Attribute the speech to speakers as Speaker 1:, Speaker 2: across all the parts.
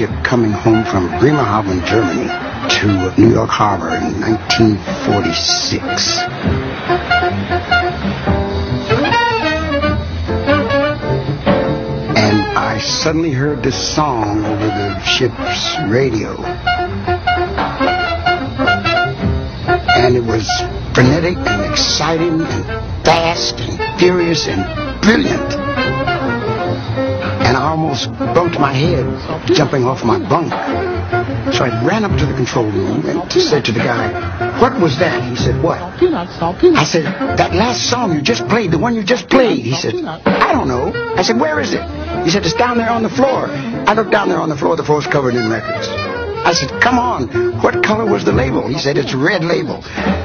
Speaker 1: ship coming home from Bremerhaven, Germany to New York Harbor in 1946. And I suddenly heard this song over the ship's radio. And it was frenetic and exciting and fast and furious and brilliant. Almost bumped my head jumping off my bunk. So I ran up to the control room and said to the guy, what was that? He said, what? I said, that last song you just played, the one you just played. He said, I don't know. I said, where is it? He said, it's down there on the floor. I looked down there on the floor, the floor's covered in records. I said, come on, what color was the label? He said, it's red label.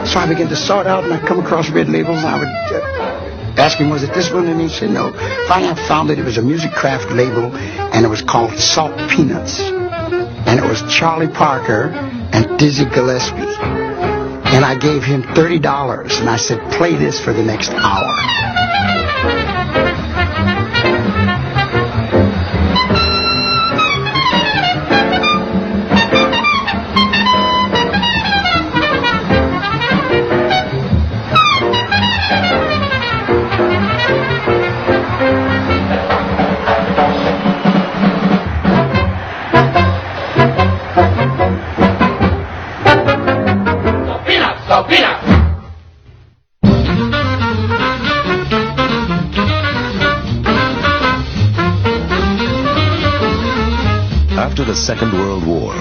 Speaker 1: So I began to sort out and I come across red labels and I would uh, ask him, was it this one? And he said, no. Finally I found that it was a Musicraft label and it was called Salt Peanuts. And it was Charlie Parker and Dizzy Gillespie. And I gave him $30 and I said, play this for the next hour.
Speaker 2: Second World War,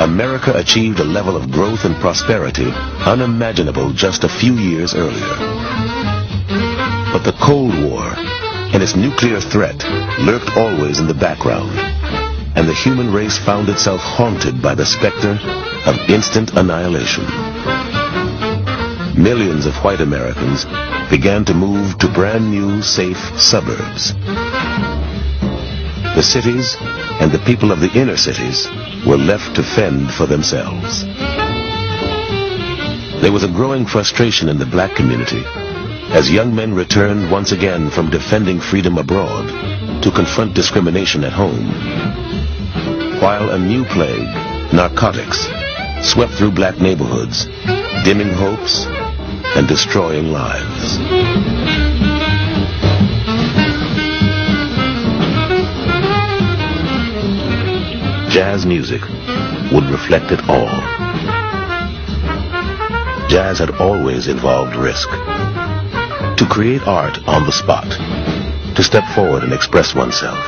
Speaker 2: America achieved a level of growth and prosperity unimaginable just a few years earlier. But the Cold War and its nuclear threat lurked always in the background, and the human race found itself haunted by the specter of instant annihilation. Millions of white Americans began to move to brand new, safe suburbs. The cities and the people of the inner cities were left to fend for themselves. There was a growing frustration in the black community as young men returned once again from defending freedom abroad to confront discrimination at home. While a new plague, narcotics, swept through black neighborhoods, dimming hopes and destroying lives. Jazz music would reflect it all. Jazz had always involved risk. To create art on the spot, to step forward and express oneself,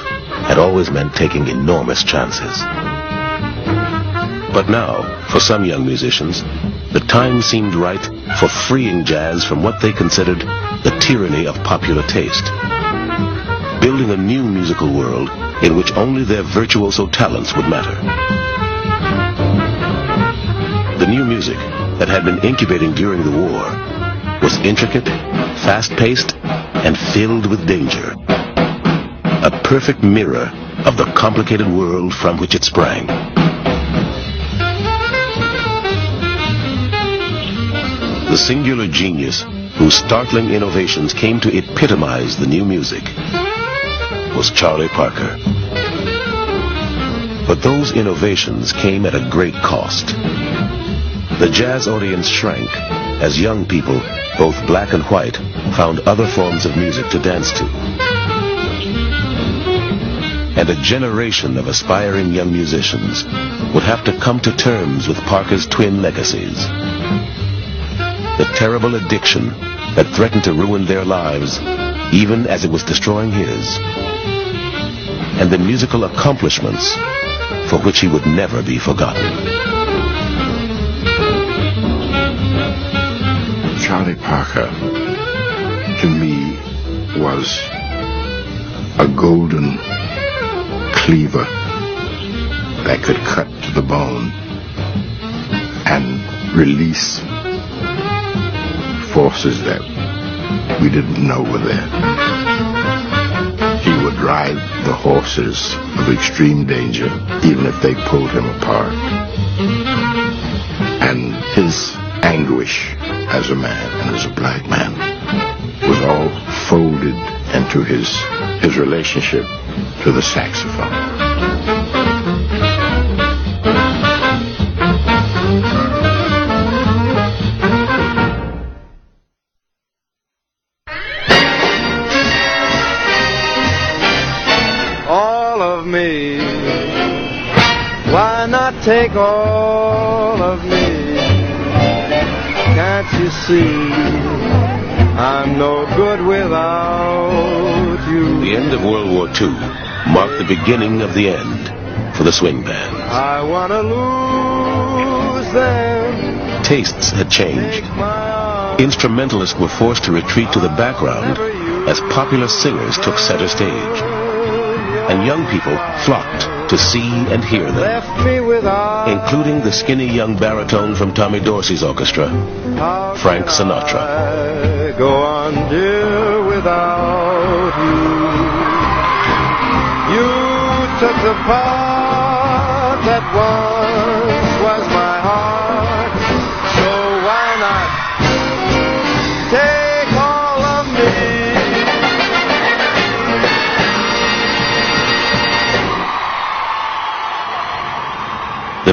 Speaker 2: had always meant taking enormous chances. But now, for some young musicians, the time seemed right for freeing jazz from what they considered the tyranny of popular taste. Building a new musical world in which only their virtuoso talents would matter. The new music that had been incubating during the war was intricate, fast-paced, and filled with danger. A perfect mirror of the complicated world from which it sprang. The singular genius whose startling innovations came to epitomize the new music was Charlie Parker. But those innovations came at a great cost. The jazz audience shrank as young people, both black and white, found other forms of music to dance to. And a generation of aspiring young musicians would have to come to terms with Parker's twin legacies. The terrible addiction that threatened to ruin their lives even as it was destroying his and the musical accomplishments for which he would never be forgotten.
Speaker 3: Charlie Parker, to me, was a golden cleaver that could cut to the bone and release forces that we didn't know were there. Ride the horses of extreme danger, even if they pulled him apart. And his anguish as a man and as a black man was all folded into his his relationship to the saxophone.
Speaker 4: Take all of me? Can't you see? I'm no good without you.
Speaker 2: The end of World War II marked the beginning of the end for the swing band.
Speaker 4: I wanna lose them.
Speaker 2: Tastes had changed.
Speaker 4: Take my arm.
Speaker 2: Instrumentalists were forced to retreat to the background as popular singers took center stage. And young people flocked to see and hear them, including the skinny young baritone from Tommy Dorsey's orchestra, Frank Sinatra.
Speaker 4: Go on, dear, without you. You took the part that was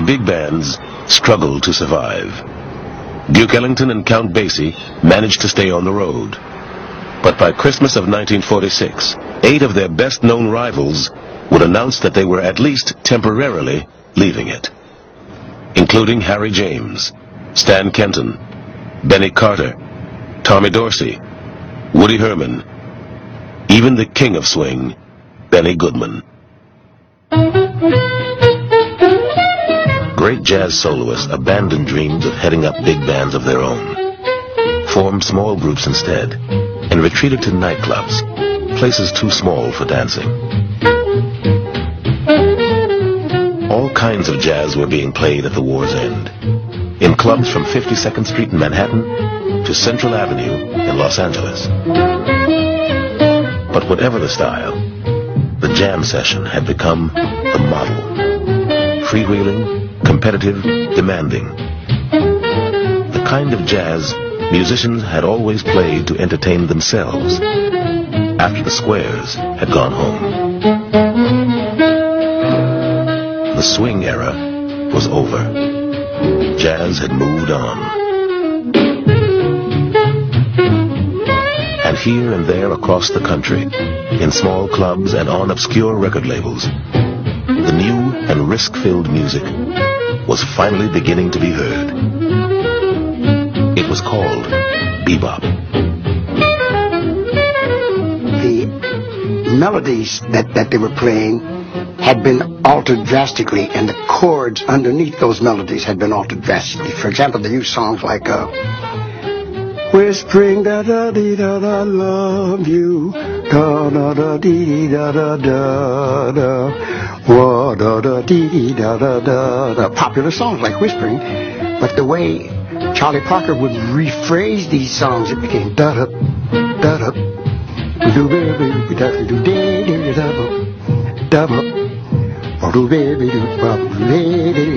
Speaker 2: big bands struggled to survive. Duke Ellington and Count Basie managed to stay on the road. But by Christmas of 1946, eight of their best-known rivals would announce that they were at least temporarily leaving it, including Harry James, Stan Kenton, Benny Carter, Tommy Dorsey, Woody Herman, even the king of swing, Benny Goodman. Great jazz soloists abandoned dreams of heading up big bands of their own, formed small groups instead, and retreated to nightclubs, places too small for dancing. All kinds of jazz were being played at the war's end, in clubs from 52nd Street in Manhattan to Central Avenue in Los Angeles. But whatever the style, the jam session had become the model. Freewheeling, competitive, demanding. The kind of jazz musicians had always played to entertain themselves after the squares had gone home. The swing era was over. Jazz had moved on. And here and there across the country, in small clubs and on obscure record labels, the new and risk-filled music was finally beginning to be heard. It was called bebop.
Speaker 1: The melodies that, that they were playing had been altered drastically, and the chords underneath those melodies had been altered drastically. For example, they used songs like uh, Whispering da da love you da da da dee da da da da wa da da dee da da da da popular songs like Whispering, but the way Charlie Parker would rephrase these songs, it became da da da da do baby da da do dee da da da da do baby do ba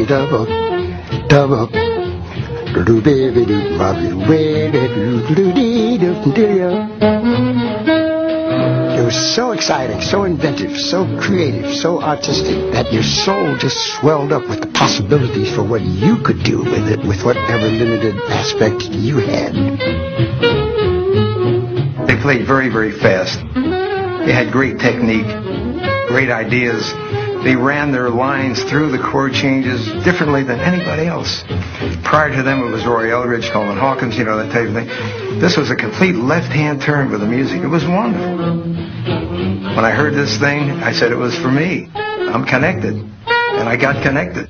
Speaker 1: da da da da do baby do ba do do dee do dee It was so exciting, so inventive, so creative, so artistic that your soul just swelled up with the possibilities for what you could do with it, with whatever limited aspect you had.
Speaker 5: They played very, very fast. They had great technique, great ideas. They ran their lines through the chord changes differently than anybody else. Prior to them, it was Roy Eldridge, Coleman Hawkins, you know, that type of thing. This was a complete left-hand turn with the music. It was wonderful. When I heard this thing, I said it was for me. I'm connected. And I got connected.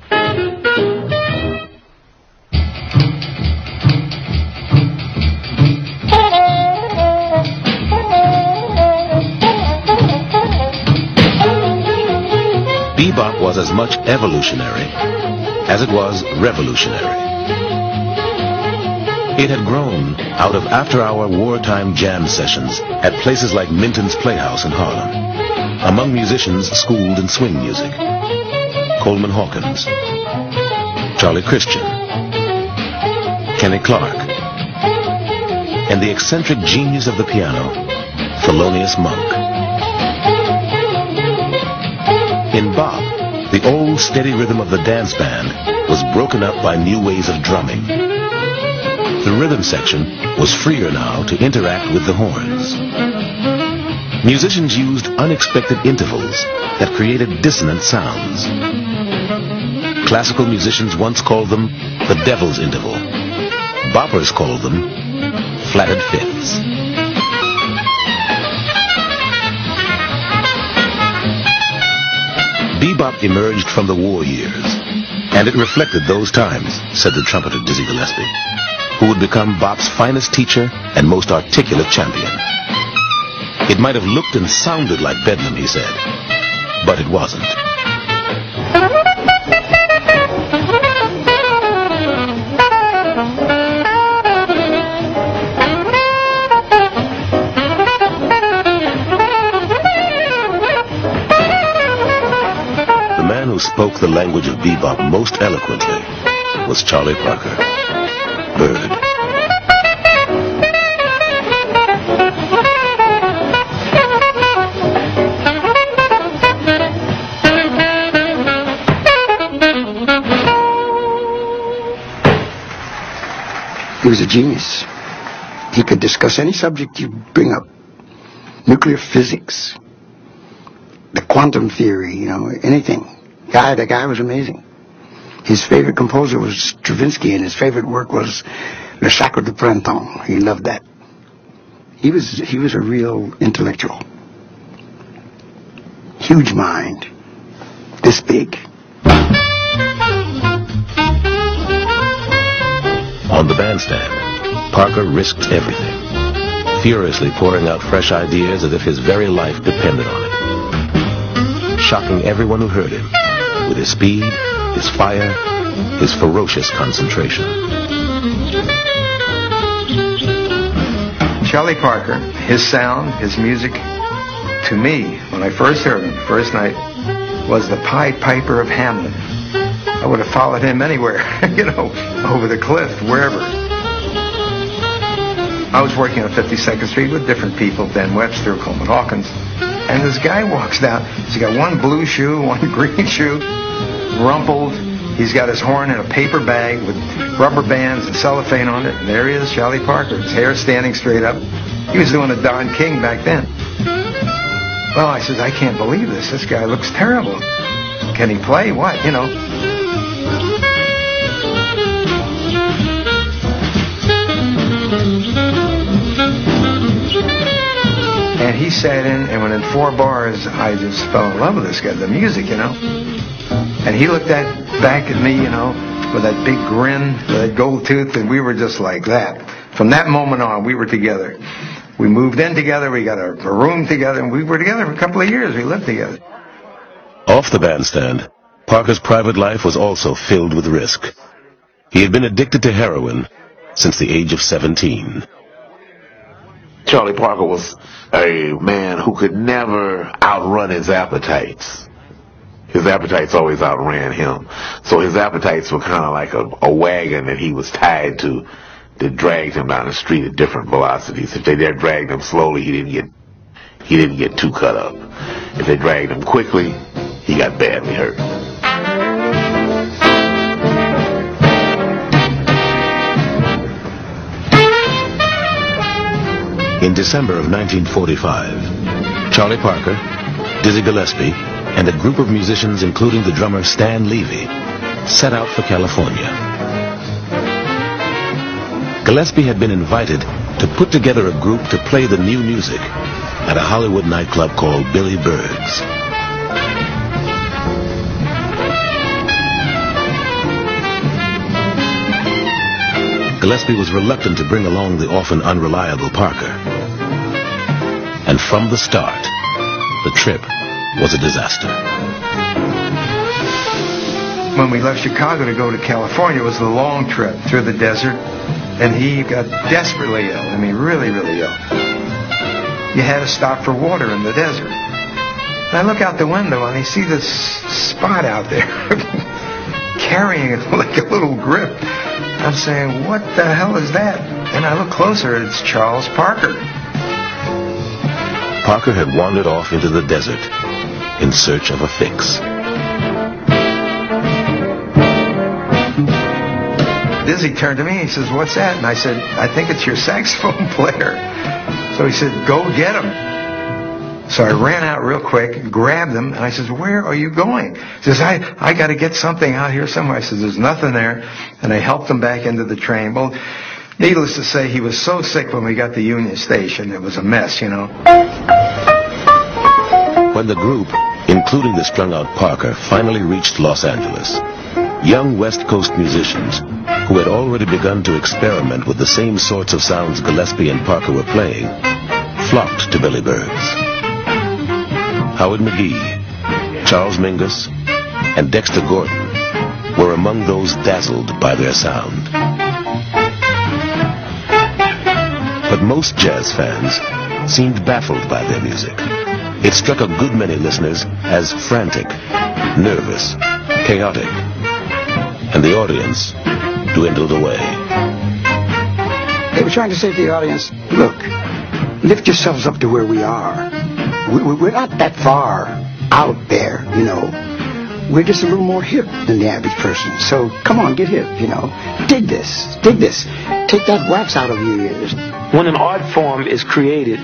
Speaker 2: Bebop was as much evolutionary as it was revolutionary. It had grown out of after-hour wartime jam sessions at places like Minton's Playhouse in Harlem, among musicians schooled in swing music. Coleman Hawkins, Charlie Christian, Kenny Clarke, and the eccentric genius of the piano, Thelonious Monk. In bop, the old steady rhythm of the dance band was broken up by new ways of drumming. The rhythm section was freer now to interact with the horns. Musicians used unexpected intervals that created dissonant sounds. Classical musicians once called them the devil's interval. Boppers called them flatted fifths. Bebop emerged from the war years, and it reflected those times, said the trumpeter Dizzy Gillespie, who would become bop's finest teacher and most articulate champion. It might have looked and sounded like Bedlam, he said, but it wasn't. The man who spoke the language of bebop most eloquently was Charlie Parker.
Speaker 1: Was a genius. He could discuss any subject you bring up. Nuclear physics, the quantum theory, you know, anything. Guy, the guy was amazing. His favorite composer was Stravinsky, and his favorite work was Le Sacre du Printemps. He loved that. He was he was a real intellectual. Huge mind. This big.
Speaker 2: On the bandstand, Parker risked everything, furiously pouring out fresh ideas as if his very life depended on it. Shocking everyone who heard him with his speed, his fire, his ferocious concentration.
Speaker 5: Charlie Parker, his sound, his music, to me, when I first heard him, first night, was the Pied Piper of Hamelin. I would have followed him anywhere, you know, over the cliff, wherever. I was working on 52nd Street with different people, Ben Webster, Coleman Hawkins, and this guy walks down. He's got one blue shoe, one green shoe, rumpled. He's got his horn in a paper bag with rubber bands and cellophane on it. And there he is, Charlie Parker, his hair standing straight up. He was doing a Don King back then. Well, I says, I can't believe this. This guy looks terrible. Can he play? What? You know. And he sat in, and within four bars, I just fell in love with this guy, the music, you know. And he looked at back at me, you know, with that big grin, that gold tooth, and we were just like that. From that moment on, we were together. We moved in together, we got a, a room together, and we were together for a couple of years. We lived together.
Speaker 2: Off the bandstand, Parker's private life was also filled with risk. He had been addicted to heroin since the age of 17.
Speaker 3: Charlie Parker was a man who could never outrun his appetites. His appetites always outran him. So his appetites were kind of like a, a wagon that he was tied to that dragged him down the street at different velocities. If they did dragged him slowly, he didn't get he didn't get too cut up. If they dragged him quickly, he got badly hurt.
Speaker 2: In December of 1945, Charlie Parker, Dizzy Gillespie, and a group of musicians including the drummer Stan Levey set out for California. Gillespie had been invited to put together a group to play the new music at a Hollywood nightclub called Billy Berg's. Gillespie was reluctant to bring along the often unreliable Parker. And from the start, the trip was a disaster.
Speaker 5: When we left Chicago to go to California, it was a long trip through the desert, and he got desperately ill. I mean, really, really ill. You had to stop for water in the desert. And I look out the window and I see this spot out there carrying it like a little grip. I'm saying, what the hell is that? And I look closer, it's Charles Parker.
Speaker 2: Parker had wandered off into the desert in search of a fix.
Speaker 5: Dizzy turned to me. He says, "What's that?" And I said, "I think it's your saxophone player." So he said, "Go get him." So I ran out real quick, grabbed them, and I says, where are you going? He says, I, I got to get something out here somewhere. I says, there's nothing there. And I helped him back into the train. Well, needless to say, he was so sick when we got to Union Station. It was a mess, you know.
Speaker 2: When the group, including the strung-out Parker, finally reached Los Angeles, young West Coast musicians, who had already begun to experiment with the same sorts of sounds Gillespie and Parker were playing, flocked to Billy Berg's. Howard McGhee, Charles Mingus, and Dexter Gordon were among those dazzled by their sound. But most jazz fans seemed baffled by their music. It struck a good many listeners as frantic, nervous, chaotic, and the audience dwindled away.
Speaker 1: They were trying to say to the audience, look, lift yourselves up to where we are. We, are not that far out there, you know. We're just a little more hip than the average person. So come on, get hip, you know. Dig this, dig this. Take that wax out of your ears.
Speaker 6: When an art form is created,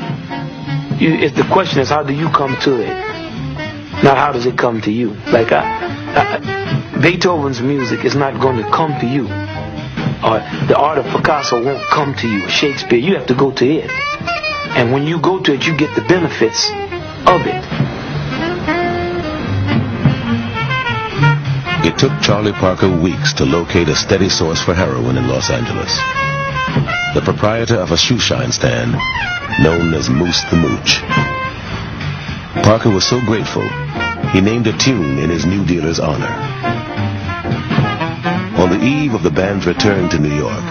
Speaker 6: you, if the question is how do you come to it, not how does it come to you. Like I, I, Beethoven's music is not going to come to you, or the art of Picasso won't come to you. Shakespeare, you have to go to it, and when you go to it, you get the benefits of it.
Speaker 2: It took Charlie Parker weeks to locate a steady source for heroin in Los Angeles. The proprietor of a shoeshine stand, known as Moose the Mooch. Parker was so grateful, he named a tune in his new dealer's honor. On the eve of the band's return to New York,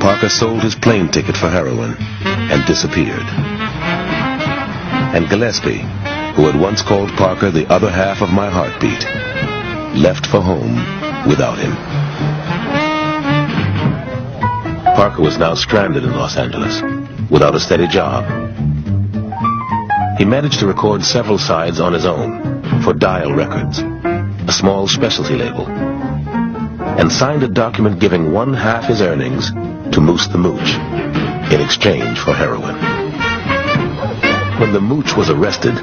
Speaker 2: Parker sold his plane ticket for heroin and disappeared and Gillespie, who had once called Parker the other half of my heartbeat, left for home without him. Parker was now stranded in Los Angeles, without a steady job. He managed to record several sides on his own for Dial Records, a small specialty label, and signed a document giving one half his earnings to Moose the Mooch in exchange for heroin. When the mooch was arrested,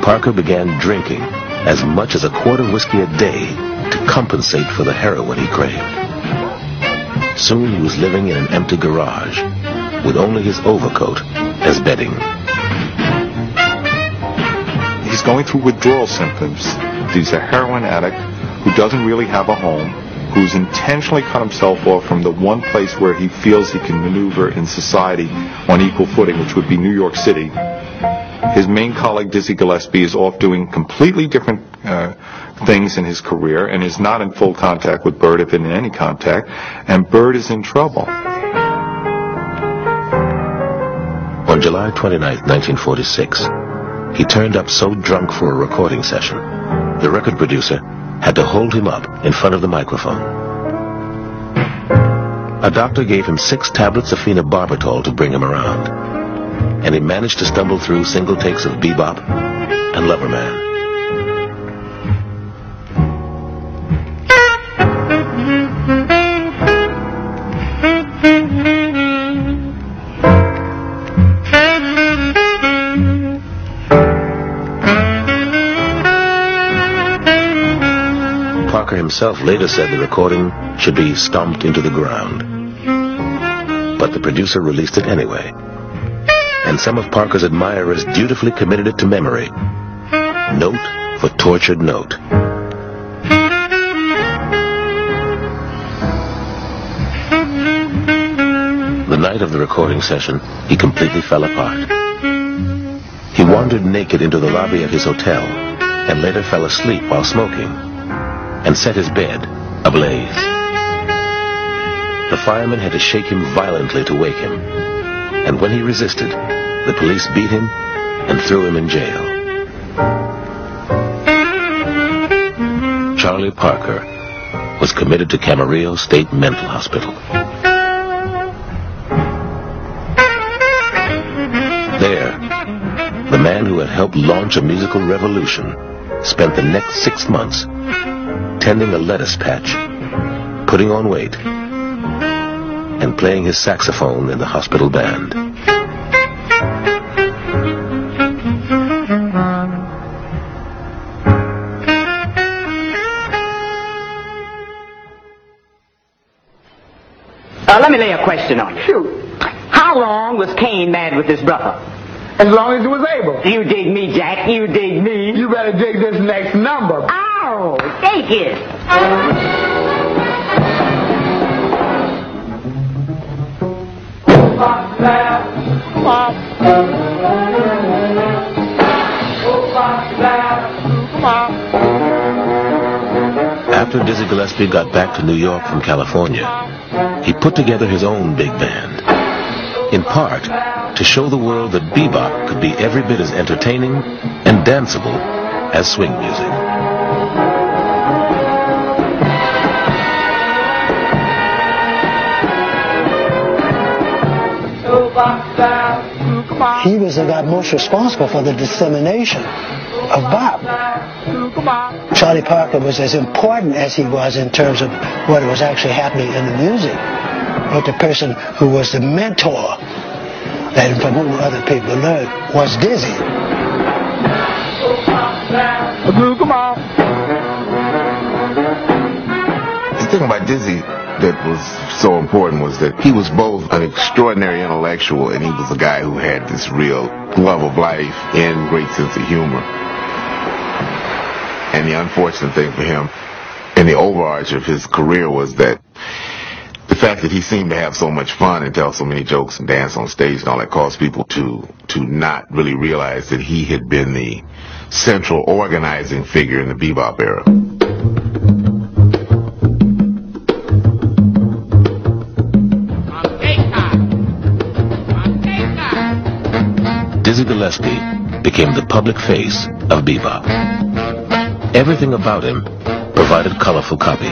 Speaker 2: Parker began drinking as much as a quart of whiskey a day to compensate for the heroin he craved. Soon he was living in an empty garage with only his overcoat as bedding.
Speaker 7: He's going through withdrawal symptoms. He's a heroin addict who doesn't really have a home, who's intentionally cut himself off from the one place where he feels he can maneuver in society on equal footing, which would be New York City, his main colleague, Dizzy Gillespie, is off doing completely different uh, things in his career and is not in full contact with Bird, if in any contact, and Bird is in trouble.
Speaker 2: On July 29, 1946, he turned up so drunk for a recording session, the record producer had to hold him up in front of the microphone. A doctor gave him six tablets of phenobarbital to bring him around and he managed to stumble through single takes of Bebop and Loverman. Parker himself later said the recording should be stomped into the ground. But the producer released it anyway and some of Parker's admirers dutifully committed it to memory. Note for tortured note. The night of the recording session, he completely fell apart. He wandered naked into the lobby of his hotel and later fell asleep while smoking and set his bed ablaze. The fireman had to shake him violently to wake him, and when he resisted, the police beat him and threw him in jail. Charlie Parker was committed to Camarillo State Mental Hospital. There, the man who had helped launch a musical revolution spent the next six months tending a lettuce patch, putting on weight, and playing his saxophone in the hospital band.
Speaker 8: Uh, let me lay a question on you.
Speaker 9: Shoot.
Speaker 8: How long was Cain mad with his brother?
Speaker 9: As long as he was able.
Speaker 8: You dig me, Jack. You dig me.
Speaker 9: You better dig this next number.
Speaker 8: Ow! Take it.
Speaker 2: After Dizzy Gillespie got back to New York from California, he put together his own big band. In part, to show the world that bebop could be every bit as entertaining and danceable as swing music.
Speaker 10: He was the guy most responsible for the dissemination of bop. Charlie Parker was as important as he was in terms of what was actually happening in the music, but the person who was the mentor that from whom other people learned was Dizzy.
Speaker 3: The thing about Dizzy that was so important was that he was both an extraordinary intellectual and he was a guy who had this real love of life and great sense of humor. And the unfortunate thing for him in the overarch of his career was that the fact that he seemed to have so much fun and tell so many jokes and dance on stage and all that caused people to to not really realize that he had been the central organizing figure in the bebop era.
Speaker 2: Dizzy Gillespie became the public face of bebop. Everything about him provided colorful copy.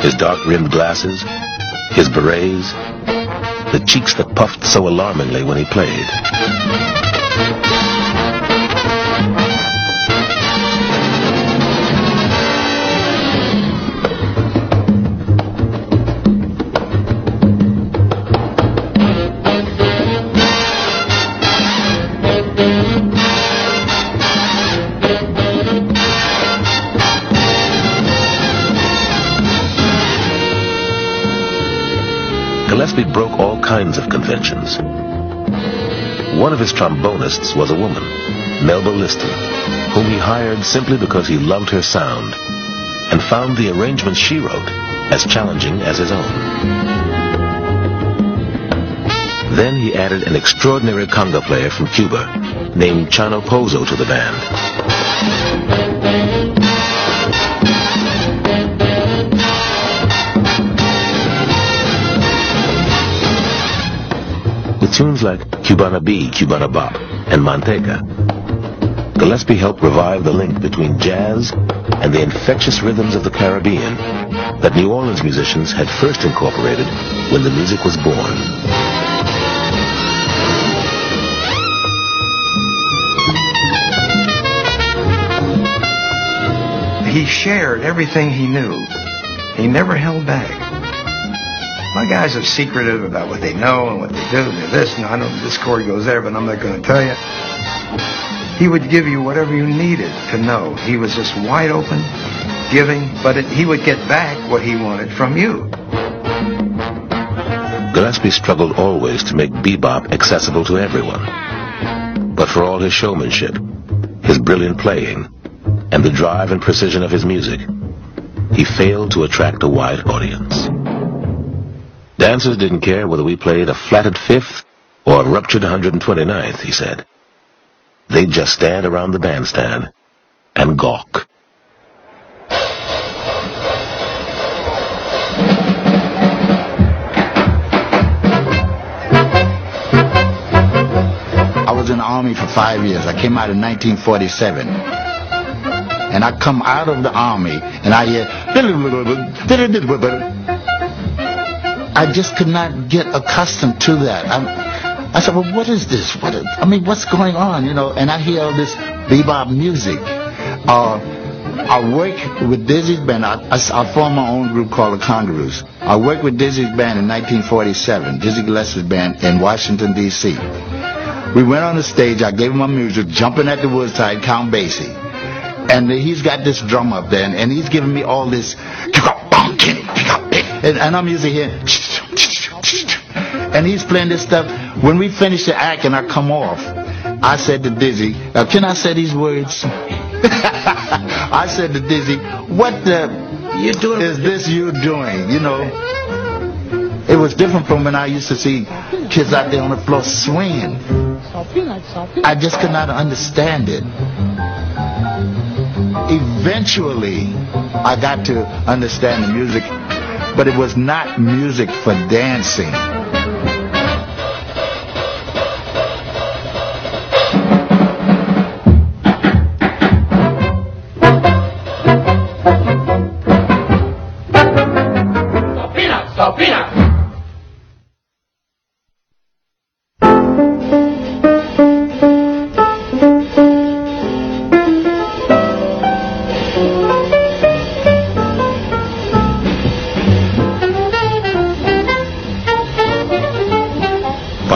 Speaker 2: His dark-rimmed glasses, his berets, the cheeks that puffed so alarmingly when he played. Kinds of conventions. One of his trombonists was a woman, Melba Liston, whom he hired simply because he loved her sound and found the arrangements she wrote as challenging as his own. Then he added an extraordinary conga player from Cuba named Chano Pozo to the band. With tunes like Cubana Be, Cubana Bop, and Manteca, Gillespie helped revive the link between jazz and the infectious rhythms of the Caribbean that New Orleans musicians had first incorporated when the music was born.
Speaker 5: He shared everything he knew. He never held back. My guys are secretive about what they know and what they do. They're this, and I know this chord goes there, but I'm not going to tell you. He would give you whatever you needed to know. He was just wide open, giving, but it, he would get back what he wanted from you.
Speaker 2: Gillespie struggled always to make bebop accessible to everyone. But for all his showmanship, his brilliant playing, and the drive and precision of his music, he failed to attract a wide audience. Dancers didn't care whether we played a flatted fifth or a ruptured 129th, he said. They'd just stand around the bandstand and gawk.
Speaker 11: I was in the army for five years. I came out in 1947. And I come out of the army and I hear I just could not get accustomed to that. I, I said, well, what is this? What is, I mean, what's going on? You know, and I hear all this bebop music. Uh, I work with Dizzy's band. I, I, I formed my own group called the Congaroos. I worked with Dizzy's band in 1947, Dizzy Gillespie's band in Washington, D.C. We went on the stage. I gave him my music, jumping at the woodside, Count Basie. And he's got this drum up there, and, and he's giving me all this. and, and I'm usually here, and he's playing this stuff. When we finish the act and I come off, I said to Dizzy, uh, "Can I say these words?" I said to Dizzy, "What the
Speaker 12: you doing?
Speaker 11: is this you doing?" You know. It was different from when I used to see kids out there on the floor swinging. I just could not understand it. Eventually, I got to understand the music, but it was not music for dancing.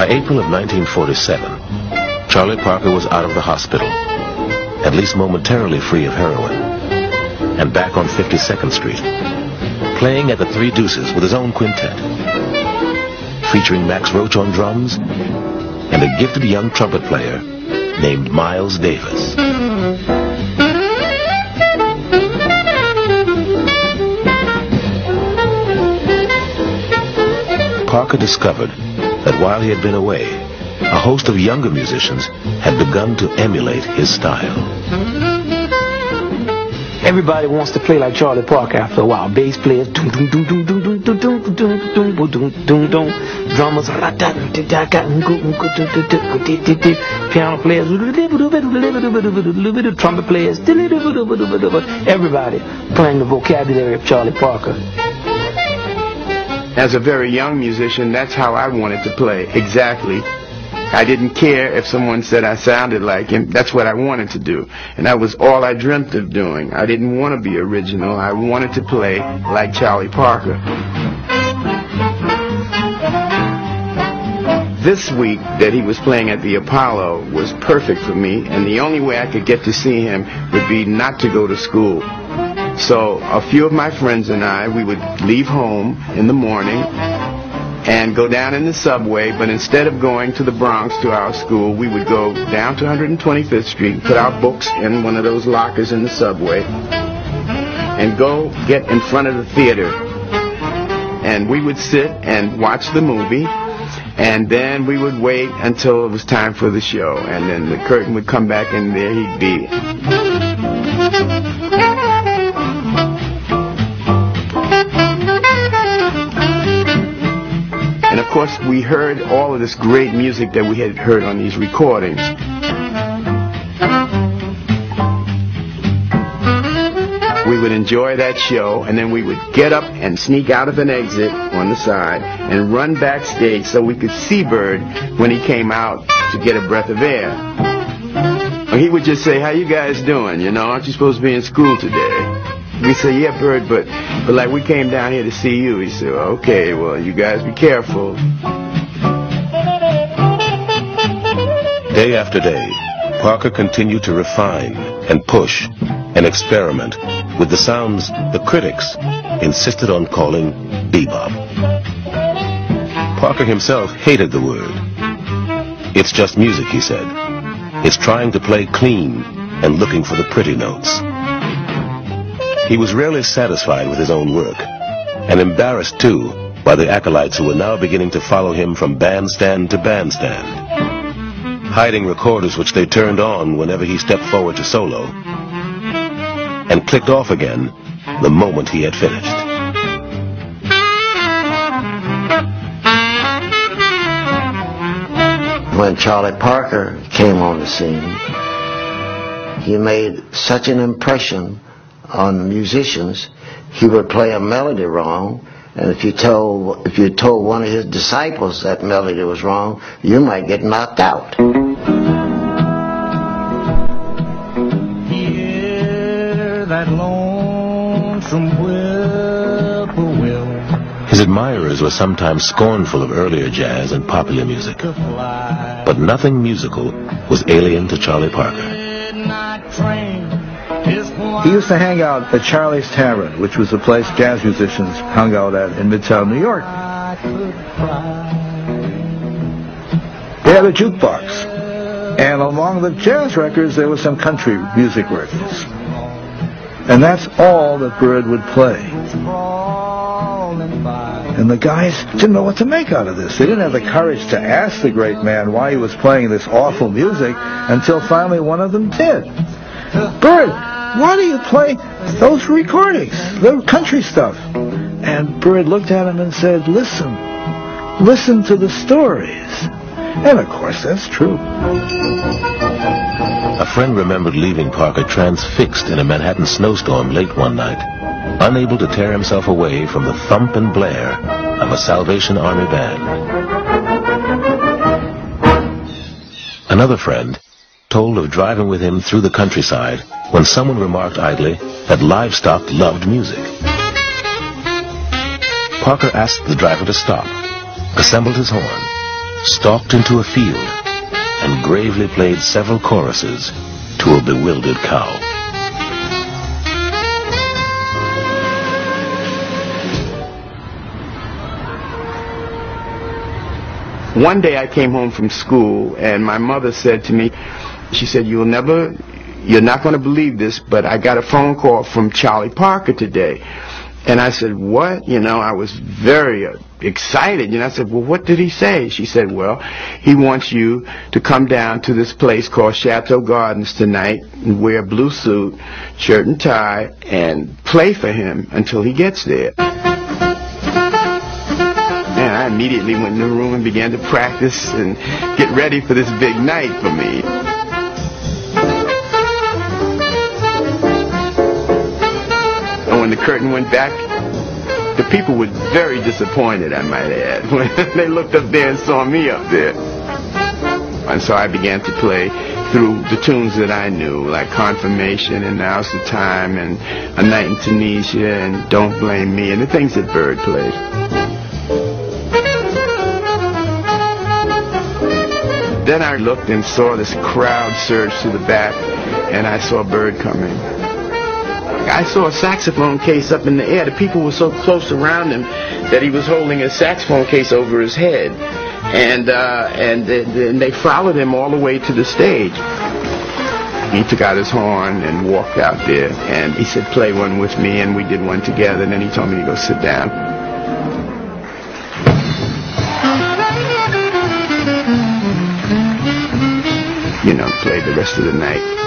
Speaker 2: By April of 1947, Charlie Parker was out of the hospital, at least momentarily free of heroin, and back on 52nd Street, playing at the Three Deuces with his own quintet, featuring Max Roach on drums and a gifted young trumpet player named Miles Davis. Parker discovered that while he had been away, a host of younger musicians had begun to emulate his style.
Speaker 6: Everybody wants to play like Charlie Parker after a while. Bass players, drummers, piano players, trumpet players, everybody playing the vocabulary of Charlie Parker.
Speaker 13: As a very young musician, that's how I wanted to play, exactly. I didn't care if someone said I sounded like him. That's what I wanted to do. And that was all I dreamt of doing. I didn't want to be original. I wanted to play like Charlie Parker. This week that he was playing at the Apollo was perfect for me, and the only way I could get to see him would be not to go to school. So a few of my friends and I, we would leave home in the morning and go down in the subway, but instead of going to the Bronx to our school, we would go down to 125th Street, put our books in one of those lockers in the subway, and go get in front of the theater. And we would sit and watch the movie, and then we would wait until it was time for the show, and then the curtain would come back, and there he'd be. And of course, we heard all of this great music that we had heard on these recordings. We would enjoy that show, and then we would get up and sneak out of an exit on the side and run backstage so we could see Bird when he came out to get a breath of air. He would just say, how you guys doing? You know, aren't you supposed to be in school today? We say, yeah, Bird, but, but like we came down here to see you. He said, okay, well, you guys be careful.
Speaker 2: Day after day, Parker continued to refine and push and experiment with the sounds the critics insisted on calling bebop. Parker himself hated the word. It's just music, he said. It's trying to play clean and looking for the pretty notes. He was rarely satisfied with his own work, and embarrassed too by the acolytes who were now beginning to follow him from bandstand to bandstand, hiding recorders which they turned on whenever he stepped forward to solo, and clicked off again the moment he had finished.
Speaker 14: When Charlie Parker came on the scene, he made such an impression on the musicians, he would play a melody wrong, and if you told if you told one of his disciples that melody was wrong, you might get knocked out.
Speaker 15: Hear that lonesome whippoorwill
Speaker 2: His admirers were sometimes scornful of earlier jazz and popular music, but nothing musical was alien to Charlie Parker.
Speaker 16: He used to hang out at Charlie's Tavern, which was the place jazz musicians hung out at in Midtown New York. They had a jukebox. And along the jazz records, there were some country music records. And that's all that Bird would play. And the guys didn't know what to make out of this. They didn't have the courage to ask the great man why he was playing this awful music until finally one of them did. Bird, why do you play those recordings, the country stuff? And Bird looked at him and said, listen, listen to the stories. And of course, that's true.
Speaker 2: A friend remembered leaving Parker transfixed in a Manhattan snowstorm late one night, unable to tear himself away from the thump and blare of a Salvation Army band. Another friend told of driving with him through the countryside when someone remarked idly that livestock loved music. Parker asked the driver to stop, assembled his horn, stalked into a field, and gravely played several choruses to a bewildered cow.
Speaker 13: One day I came home from school and my mother said to me, she said, you'll never, you're not going to believe this, but I got a phone call from Charlie Parker today. And I said, what? You know, I was very uh, excited. You know, I said, well, what did he say? She said, well, he wants you to come down to this place called Chateau Gardens tonight and wear a blue suit, shirt and tie, and play for him until he gets there. And I immediately went in the room and began to practice and get ready for this big night for me. When the curtain went back, the people were very disappointed, I might add, when they looked up there and saw me up there. And so I began to play through the tunes that I knew, like Confirmation and Now's the Time and A Night in Tunisia and Don't Blame Me and the things that Bird played. Then I looked and saw this crowd surge to the back and I saw Bird coming. I saw a saxophone case up in the air. The people were so close around him that he was holding a saxophone case over his head. And, uh, and, and they followed him all the way to the stage. He took out his horn and walked out there. And he said, play one with me. And we did one together. And then he told me to go sit down. You know, play the rest of the night.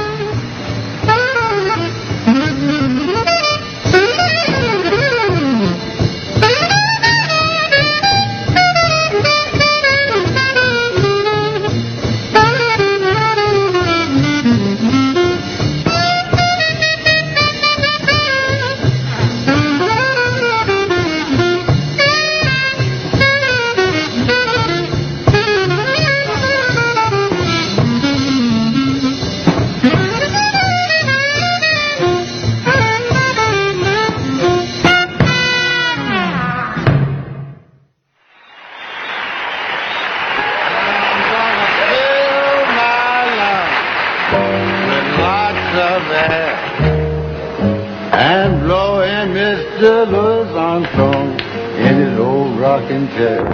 Speaker 17: Louis Armstrong in his old rocking chair.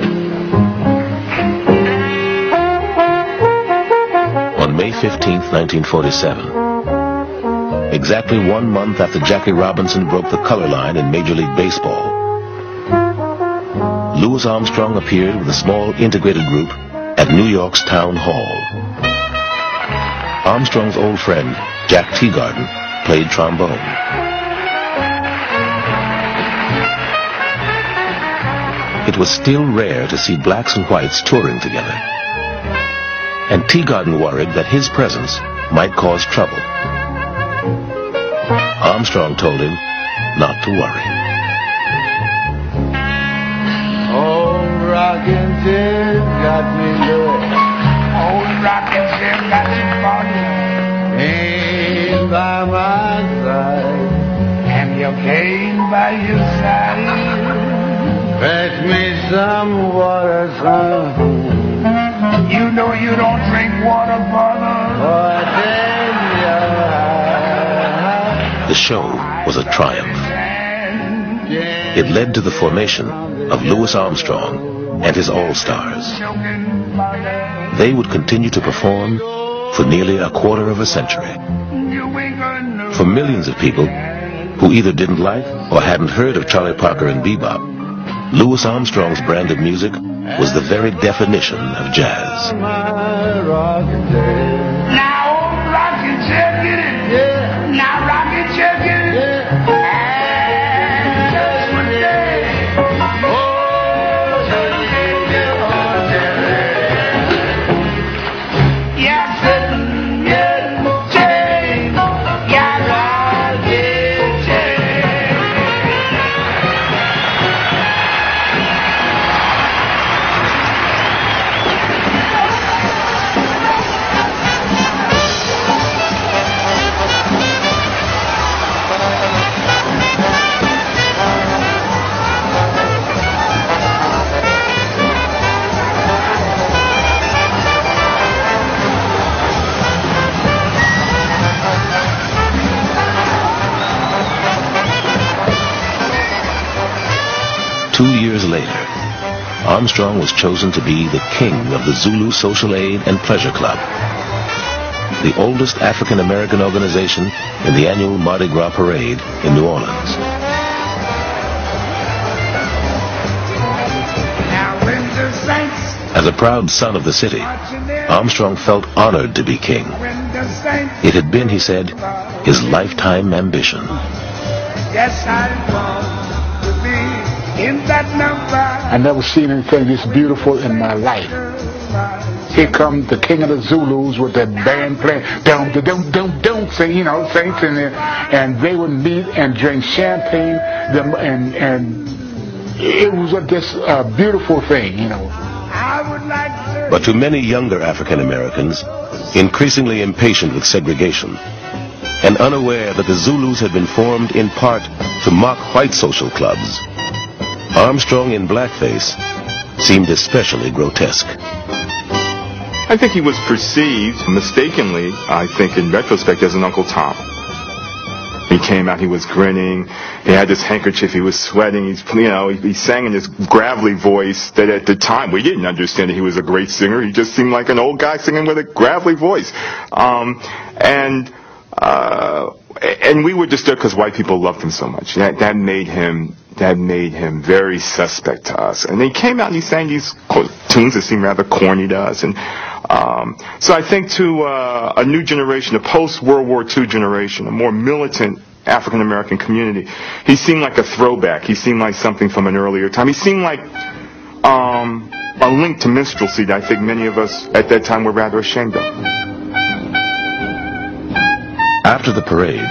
Speaker 2: On May 15, 1947, exactly one month after Jackie Robinson broke the color line in Major League Baseball, Louis Armstrong appeared with a small integrated group at New York's Town Hall. Armstrong's old friend, Jack Teagarden, played trombone. It was still rare to see blacks and whites touring together. And Teagarden worried that his presence might cause trouble. Armstrong told him not to worry.
Speaker 17: Old rocking chair got me low. Old rocking chair got me funny. Ain't by my side. And your cane by your side. Fetch me some water, son. You know you don't drink water, brother.
Speaker 2: The show was a triumph. It led to the formation of Louis Armstrong and his All-Stars. They would continue to perform for nearly a quarter of a century. For millions of people who either didn't like or hadn't heard of Charlie Parker and bebop, Louis Armstrong's brand of music was the very definition of jazz. Armstrong was chosen to be the king of the Zulu Social Aid and Pleasure Club, the oldest African American organization in the annual Mardi Gras parade in New Orleans. As a proud son of the city, Armstrong felt honored to be king. It had been, he said, his lifetime ambition.
Speaker 4: yes, I
Speaker 18: never seen anything this beautiful in my life. Here comes the king of the Zulus with that band playing, dum dum dum dum dum, sing, you know, saints in there, and they would meet and drink champagne, them and and it was a, just a beautiful thing, you know.
Speaker 4: I would like to.
Speaker 2: But to many younger African Americans, increasingly impatient with segregation, and unaware that the Zulus had been formed in part to mock white social clubs, Armstrong in blackface seemed especially grotesque.
Speaker 7: I think he was perceived mistakenly, I think in retrospect, as an Uncle Tom. He came out, he was grinning, he had this handkerchief, he was sweating, he's, you know, he, he sang in this gravelly voice that at the time we didn't understand that he was a great singer. He just seemed like an old guy singing with a gravelly voice. Um, and, uh, and we were disturbed because white people loved him so much. That, that made him, that made him very suspect to us. And he came out and he sang these tunes that seemed rather corny to us. And, um, so I think to uh, a new generation, a post-World War II generation, a more militant African American community, he seemed like a throwback. He seemed like something from an earlier time. He seemed like um, a link to minstrelsy that I think many of us at that time were rather ashamed of.
Speaker 2: After the parade,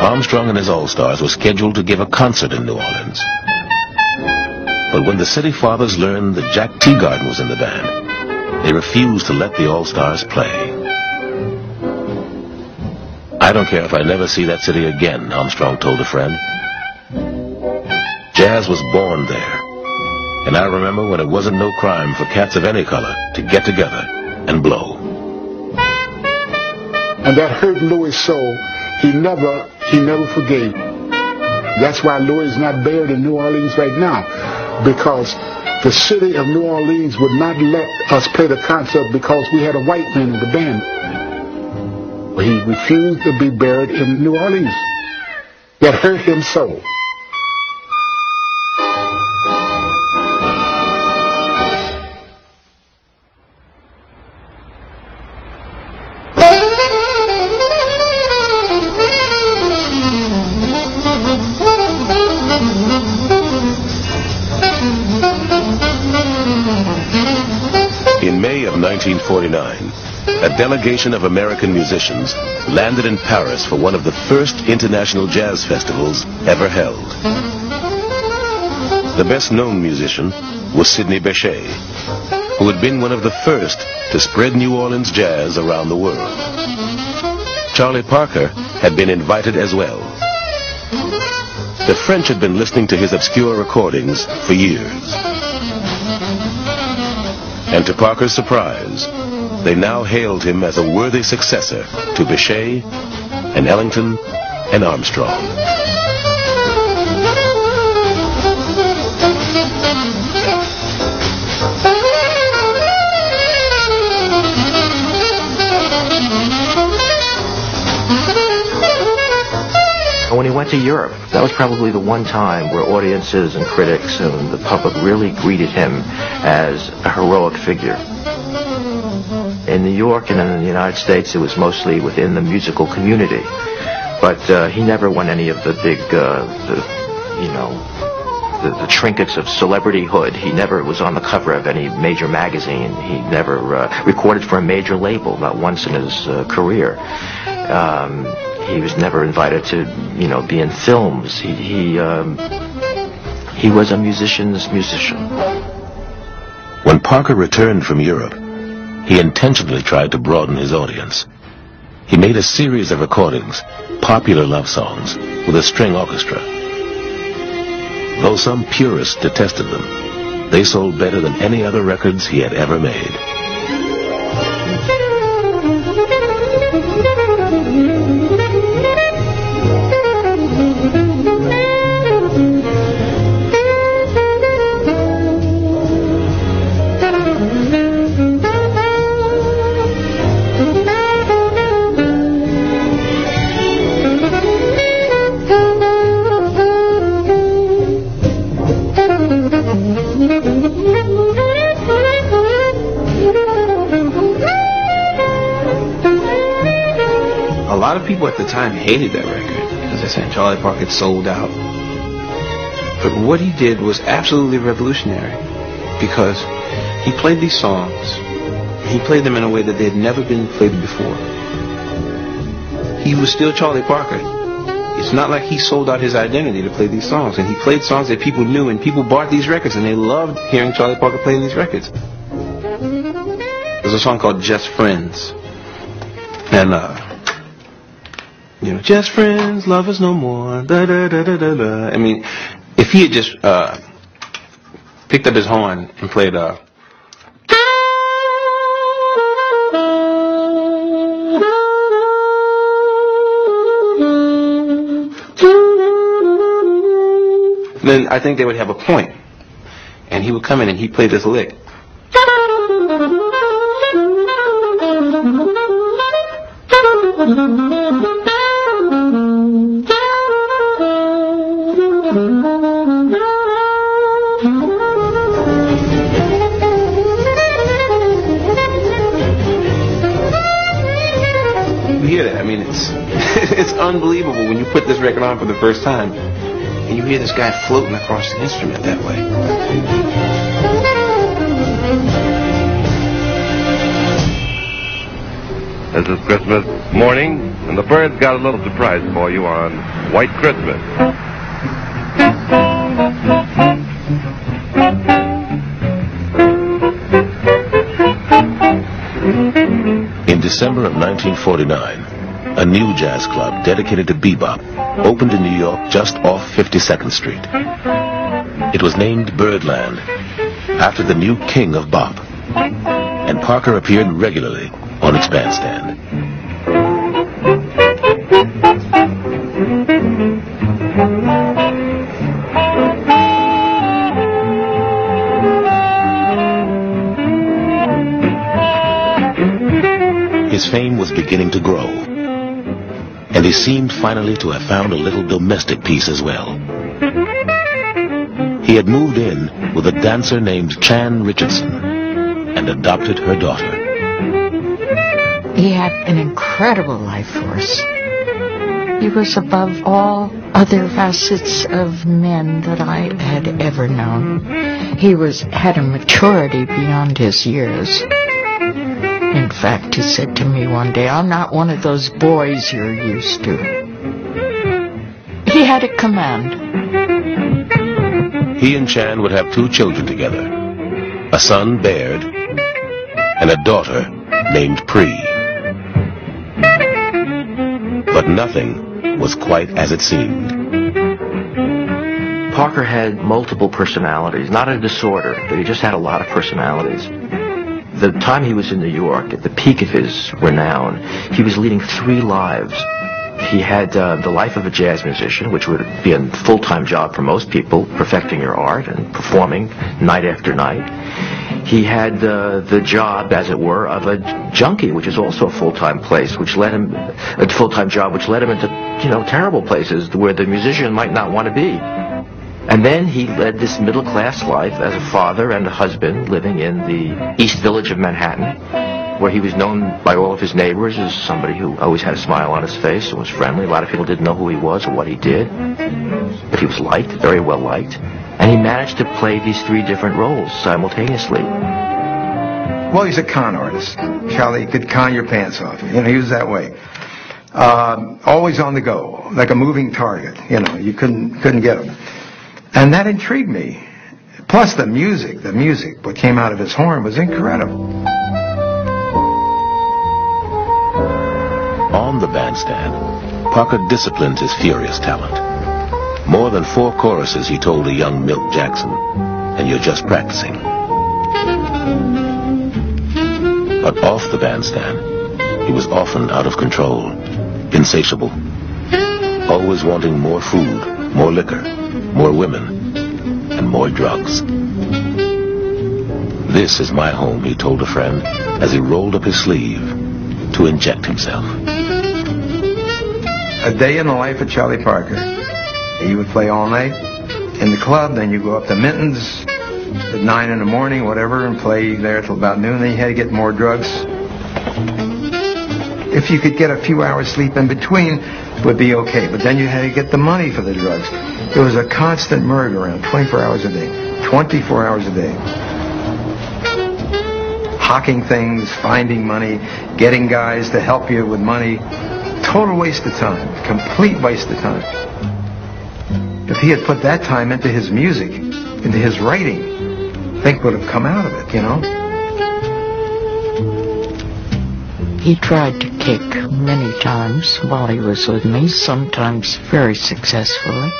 Speaker 2: Armstrong and his All-Stars were scheduled to give a concert in New Orleans. But when the city fathers learned that Jack Teagarden was in the band, they refused to let the All-Stars play. I don't care if I never see that city again, Armstrong told a friend. Jazz was born there. And I remember when it wasn't no crime for cats of any color to get together and blow.
Speaker 18: and that hurt Louis so he never he never forgave. That's why Louis is not buried in New Orleans right now, because the city of New Orleans would not let us play the concert because we had a white man in the band. He refused to be buried in New Orleans. That hurt him so.
Speaker 2: Delegation of American musicians landed in Paris for one of the first international jazz festivals ever held. The best known musician was Sidney Bechet, who had been one of the first to spread New Orleans jazz around the world. Charlie Parker had been invited as well. The French had been listening to his obscure recordings for years. And to Parker's surprise, they now hailed him as a worthy successor to Bechet and Ellington and Armstrong.
Speaker 19: When he went to Europe, that was probably the one time where audiences and critics and the public really greeted him as a heroic figure. In New York and in the United States, it was mostly within the musical community. But uh, he never won any of the big, uh, the, you know, the, the trinkets of celebrityhood. He never was on the cover of any major magazine. He never uh, recorded for a major label, not once in his uh, career. Um, he was never invited to, you know, be in films. He he um, he was a musician's musician.
Speaker 2: When Parker returned from Europe, he intentionally tried to broaden his audience. He made a series of recordings, popular love songs, with a string orchestra. Though some purists detested them, they sold better than any other records he had ever made.
Speaker 20: The time hated that record because they said Charlie Parker sold out. But what he did was absolutely revolutionary because he played these songs. He played them in a way that they had never been played before. He was still Charlie Parker. It's not like he sold out his identity to play these songs. And he played songs that people knew and people bought these records and they loved hearing Charlie Parker playing these records. There's a song called Just Friends. And, uh, you know, just friends, love us no more. Da, da, da, da, da, da. I mean, if he had just uh, picked up his horn and played uh, then I think they would have a point. And he would come in and he'd play this lick. Unbelievable when you put this record on for the first time, and you hear this guy floating across the instrument that way.
Speaker 21: This is Christmas morning, and the birds got a little surprise for you on White Christmas.
Speaker 2: In December of 1949, a new jazz club dedicated to bebop opened in New York just off 52nd Street. It was named Birdland, after the new king of bop, and Parker appeared regularly on its bandstand. His fame was beginning to grow, he seemed finally to have found a little domestic peace as well. He had moved in with a dancer named Chan Richardson and adopted her daughter.
Speaker 22: He had an incredible life force. He was above all other facets of men that I had ever known. He was had a maturity beyond his years. In fact, he said to me one day, I'm not one of those boys you're used to. He had a command.
Speaker 2: He and Chan would have two children together, a son, Baird, and a daughter named Pree. But nothing was quite as it seemed.
Speaker 19: Parker had multiple personalities, not a disorder, but he just had a lot of personalities. The time he was in New York, at the peak of his renown, he was leading three lives. He had uh, the life of a jazz musician, which would be a full-time job for most people, perfecting your art and performing night after night. He had uh, the job, as it were, of a junkie, which is also a full-time place, which led him a full-time job, which led him into you know terrible places where the musician might not want to be. And then he led this middle-class life as a father and a husband living in the East Village of Manhattan, where he was known by all of his neighbors as somebody who always had a smile on his face and was friendly. A lot of people didn't know who he was or what he did, but he was liked, very well liked. And he managed to play these three different roles simultaneously.
Speaker 5: Well, he's a con artist. Charlie could con your pants off. You know, he was that way. Um, always on the go, like a moving target. You know, you couldn't couldn't get him. And that intrigued me. Plus the music, the music, what came out of his horn was incredible.
Speaker 2: On the bandstand, Parker disciplined his furious talent. More than four choruses he told a young Milt Jackson, and you're just practicing. But off the bandstand, he was often out of control, insatiable, always wanting more food, more liquor, more women, and more drugs. This is my home, he told a friend as he rolled up his sleeve to inject himself.
Speaker 5: A day in the life of Charlie Parker. You would play all night in the club, then you go up to Minton's at 9 in the morning, whatever, and play there till about noon. Then you had to get more drugs. If you could get a few hours sleep in between, would be okay. But then you had to get the money for the drugs. It was a constant merry-go-round, 24 hours a day. 24 hours a day. Hawking things, finding money, getting guys to help you with money. Total waste of time. Complete waste of time. If he had put that time into his music, into his writing, think would have come out of it, you know?
Speaker 23: He tried to kick many times while he was with me, sometimes very successfully.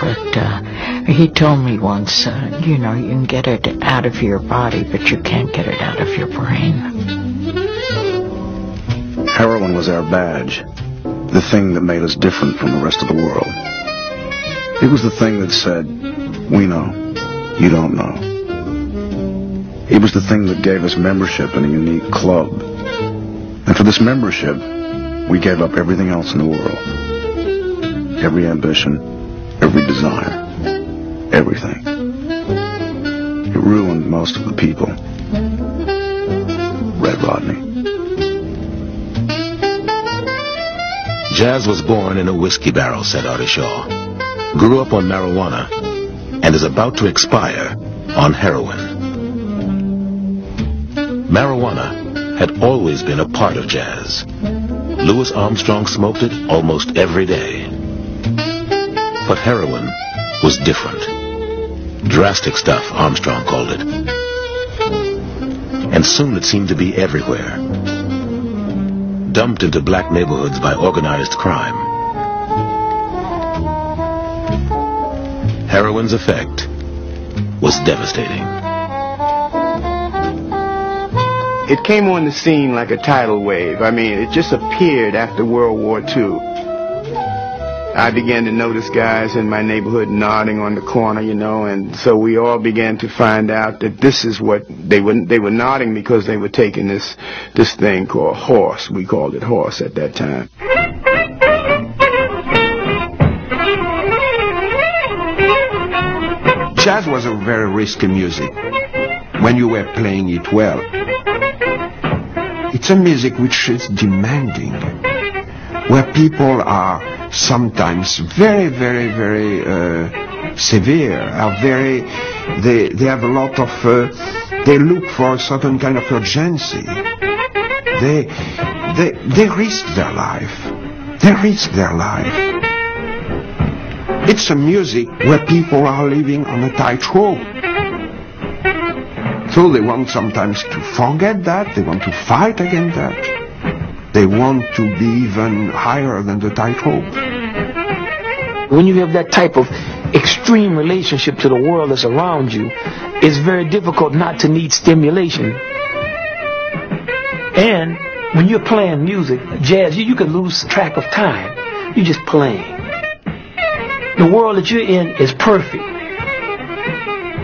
Speaker 23: But uh, he told me once, uh, you know, you can get it out of your body, but you can't get it out of your brain.
Speaker 24: Heroin was our badge, the thing that made us different from the rest of the world. It was the thing that said, we know, you don't know. It was the thing that gave us membership in a unique club. And for this membership, we gave up everything else in the world. Every ambition, every desire, everything. It ruined most of the people. Red Rodney.
Speaker 2: Jazz was born in a whiskey barrel, said Artie Shaw. Grew up on marijuana and is about to expire on heroin. Marijuana had always been a part of jazz. Louis Armstrong smoked it almost every day. But heroin was different. Drastic stuff, Armstrong called it. And soon it seemed to be everywhere. Dumped into black neighborhoods by organized crime. Heroin's effect was devastating.
Speaker 13: It came on the scene like a tidal wave. I mean, it just appeared after World War II. I began to notice guys in my neighborhood nodding on the corner, you know, and so we all began to find out that this is what they were they were nodding because they were taking this this thing called horse. We called it horse at that time.
Speaker 25: Jazz was a very risky music when you were playing it well. It's a music which is demanding, where people are sometimes very, very, very uh, severe, are very, they, they have a lot of, uh, they look for a certain kind of urgency. They, they, they risk their life. They risk their life. It's a music where people are living on a tightrope. So they want sometimes to forget that, they want to fight against that. They want to be even higher than the tightrope.
Speaker 6: When you have that type of extreme relationship to the world that's around you, it's very difficult not to need stimulation. And when you're playing music, jazz, you, you can lose track of time. You're just playing. The world that you're in is perfect.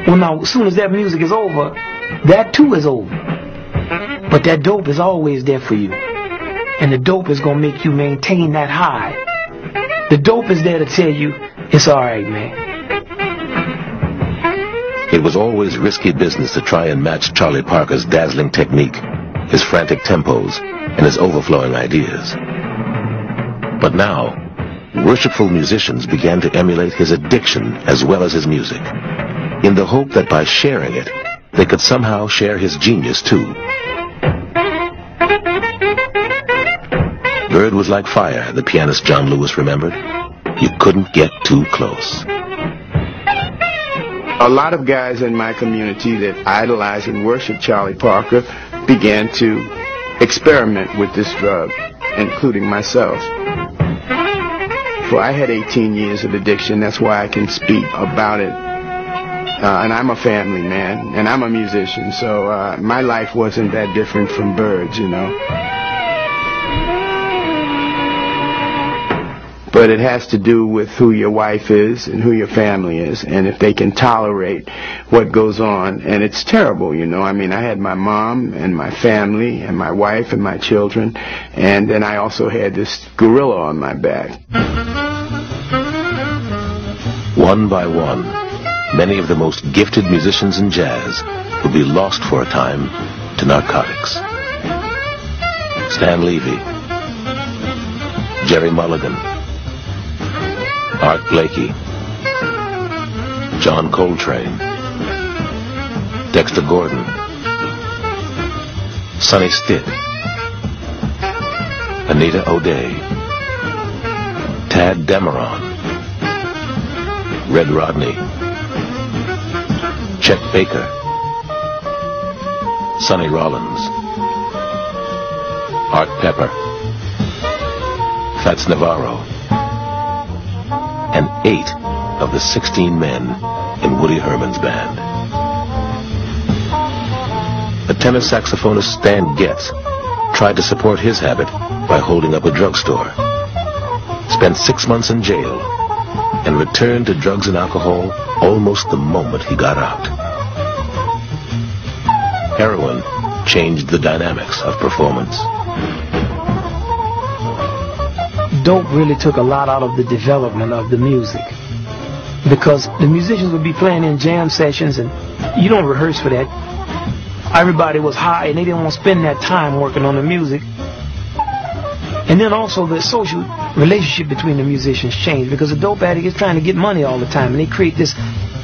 Speaker 6: Well, now, as soon as that music is over, that too is over. But that dope is always there for you. And the dope is going to make you maintain that high. The dope is there to tell you, it's alright, man.
Speaker 2: It was always risky business to try and match Charlie Parker's dazzling technique, his frantic tempos, and his overflowing ideas. But now, worshipful musicians began to emulate his addiction as well as his music, in the hope that by sharing it, they could somehow share his genius too. Bird was like fire, the pianist John Lewis remembered. You couldn't get too close.
Speaker 13: A lot of guys in my community that idolize and worship Charlie Parker began to experiment with this drug, including myself. For I had 18 years of addiction. That's why I can speak about it. Uh, and I'm a family man, and I'm a musician, so uh, my life wasn't that different from Bird's, you know. But it has to do with who your wife is and who your family is, and if they can tolerate what goes on. And it's terrible, you know. I mean, I had my mom and my family and my wife and my children, and then I also had this gorilla on my back.
Speaker 2: One by one, many of the most gifted musicians in jazz will be lost for a time to narcotics. Stan Levey, Gerry Mulligan, Art Blakey, John Coltrane, Dexter Gordon, Sonny Stitt, Anita O'Day, Tadd Dameron, Red Rodney, Chet Baker, Sonny Rollins, Art Pepper, Fats Navarro, and eight of the 16 men in Woody Herman's band. The tenor saxophonist Stan Getz tried to support his habit by holding up a drugstore. Spent six months in jail and returned to drugs and alcohol almost the moment he got out. Heroin changed the dynamics of performance.
Speaker 6: dope really took a lot out of the development of the music. Because the musicians would be playing in jam sessions and you don't rehearse for that. Everybody was high and they didn't want to spend that time working on the music. And then also the social relationship between the musicians changed because the dope addict is trying to get money all the time and they create this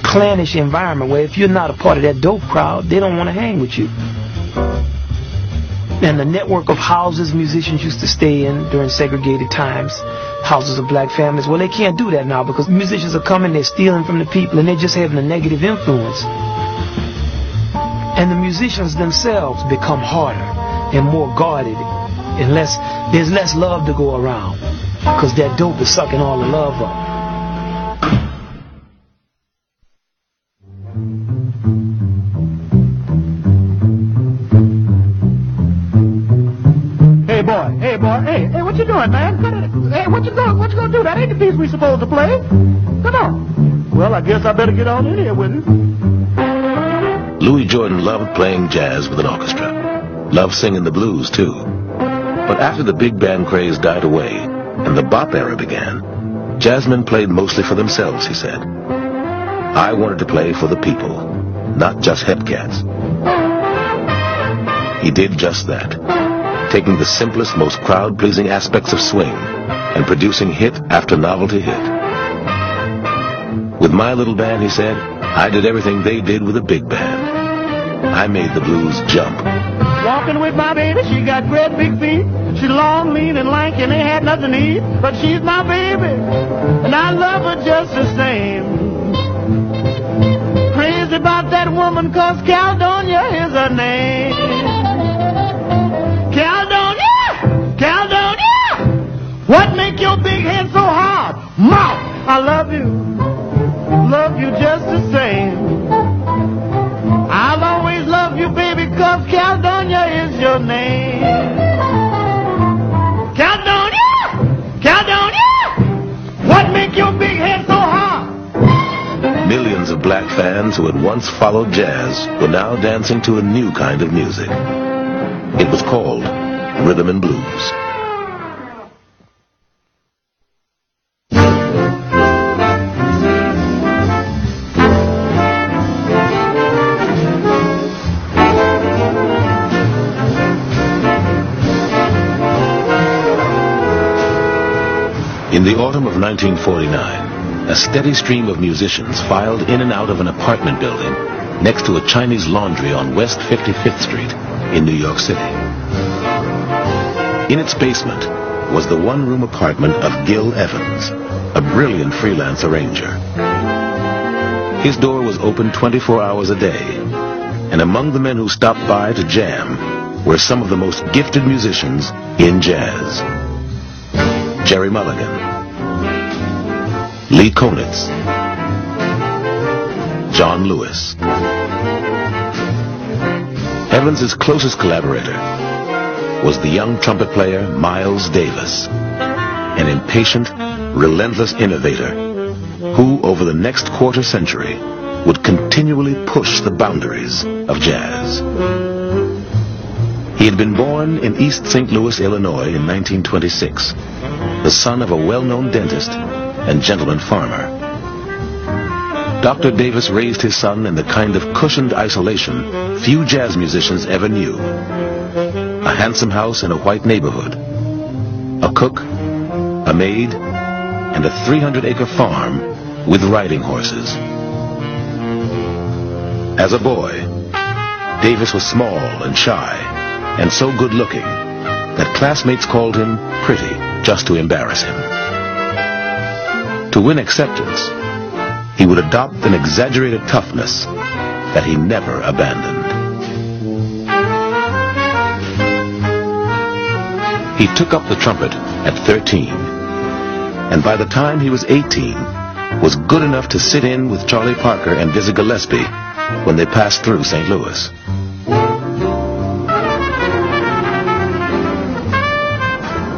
Speaker 6: clannish environment where if you're not a part of that dope crowd, they don't want to hang with you and the network of houses musicians used to stay in during segregated times, houses of black families. Well, they can't do that now because musicians are coming, they're stealing from the people, and they're just having a negative influence. And the musicians themselves become harder and more guarded, and less, there's less love to go around because that dope is sucking all the love up.
Speaker 26: Hey hey, what you doing, man? Hey, what you going, what you gonna do? That ain't the piece we supposed to play. Come on. Well, I guess I better get on in here with it.
Speaker 2: Louis Jordan loved playing jazz with an orchestra. Loved singing the blues, too. But after the big band craze died away and the bop era began, jazzmen played mostly for themselves, he said. I wanted to play for the people, not just hep cats. He did just that taking the simplest, most crowd-pleasing aspects of swing and producing hit after novelty hit. With my little band, he said, I did everything they did with a big band. I made the blues jump.
Speaker 26: Walking with my baby, she got great big feet. She's long, lean, and lank, and ain't had nothing to eat. But she's my baby, and I love her just the same. Crazy about that woman, cause Caledonia is her name. Caledonia! What make your big head so hard? Mouth! I love you. Love you just the same. I'll always love you, baby, cause Caledonia is your name. Caledonia! Caledonia! What make your big head so hard?
Speaker 2: Millions of black fans who had once followed jazz were now dancing to a new kind of music. It was called rhythm and blues. In the autumn of 1949, a steady stream of musicians filed in and out of an apartment building next to a Chinese laundry on West 55th Street in New York City. In its basement was the one-room apartment of Gil Evans, a brilliant freelance arranger. His door was open 24 hours a day, and among the men who stopped by to jam were some of the most gifted musicians in jazz. Gerry Mulligan, Lee Konitz, John Lewis. Evans's closest collaborator was the young trumpet player Miles Davis, an impatient, relentless innovator who, over the next quarter century, would continually push the boundaries of jazz. He had been born in East St. Louis, Illinois in 1926, the son of a well-known dentist and gentleman farmer. Dr. Davis raised his son in the kind of cushioned isolation few jazz musicians ever knew. Handsome house in a white neighborhood, a cook, a maid, and a 300-acre farm with riding horses. As a boy, Davis was small and shy, and so good-looking that classmates called him pretty just to embarrass him. To win acceptance, he would adopt an exaggerated toughness that he never abandoned. He took up the trumpet at 13, and by the time he was 18, was good enough to sit in with Charlie Parker and Dizzy Gillespie when they passed through St. Louis.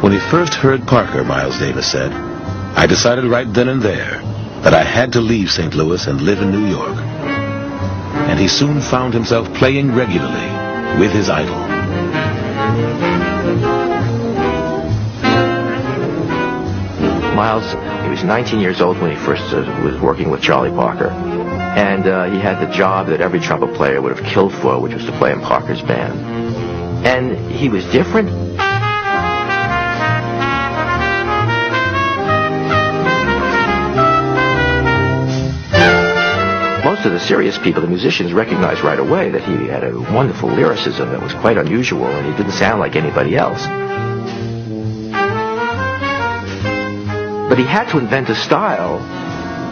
Speaker 2: When he first heard Parker, Miles Davis said, I decided right then and there that I had to leave St. Louis and live in New York. And he soon found himself playing regularly with his idol.
Speaker 19: Miles, he was 19 years old when he first uh, was working with Charlie Parker. And uh, he had the job that every trumpet player would have killed for, which was to play in Parker's band. And he was different. Most of the serious people, the musicians, recognized right away that he had a wonderful lyricism that was quite unusual, and he didn't sound like anybody else. But he had to invent a style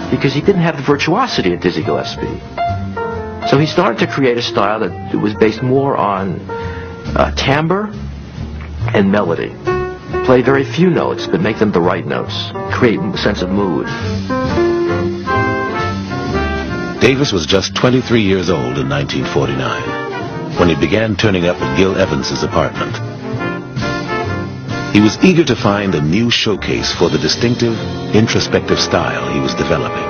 Speaker 19: because he didn't have the virtuosity of Dizzy Gillespie. So he started to create a style that was based more on uh, timbre and melody. Play very few notes, but make them the right notes. Create a sense of mood.
Speaker 2: Davis was just 23 years old in 1949 when he began turning up at Gil Evans's apartment. He was eager to find a new showcase for the distinctive, introspective style he was developing.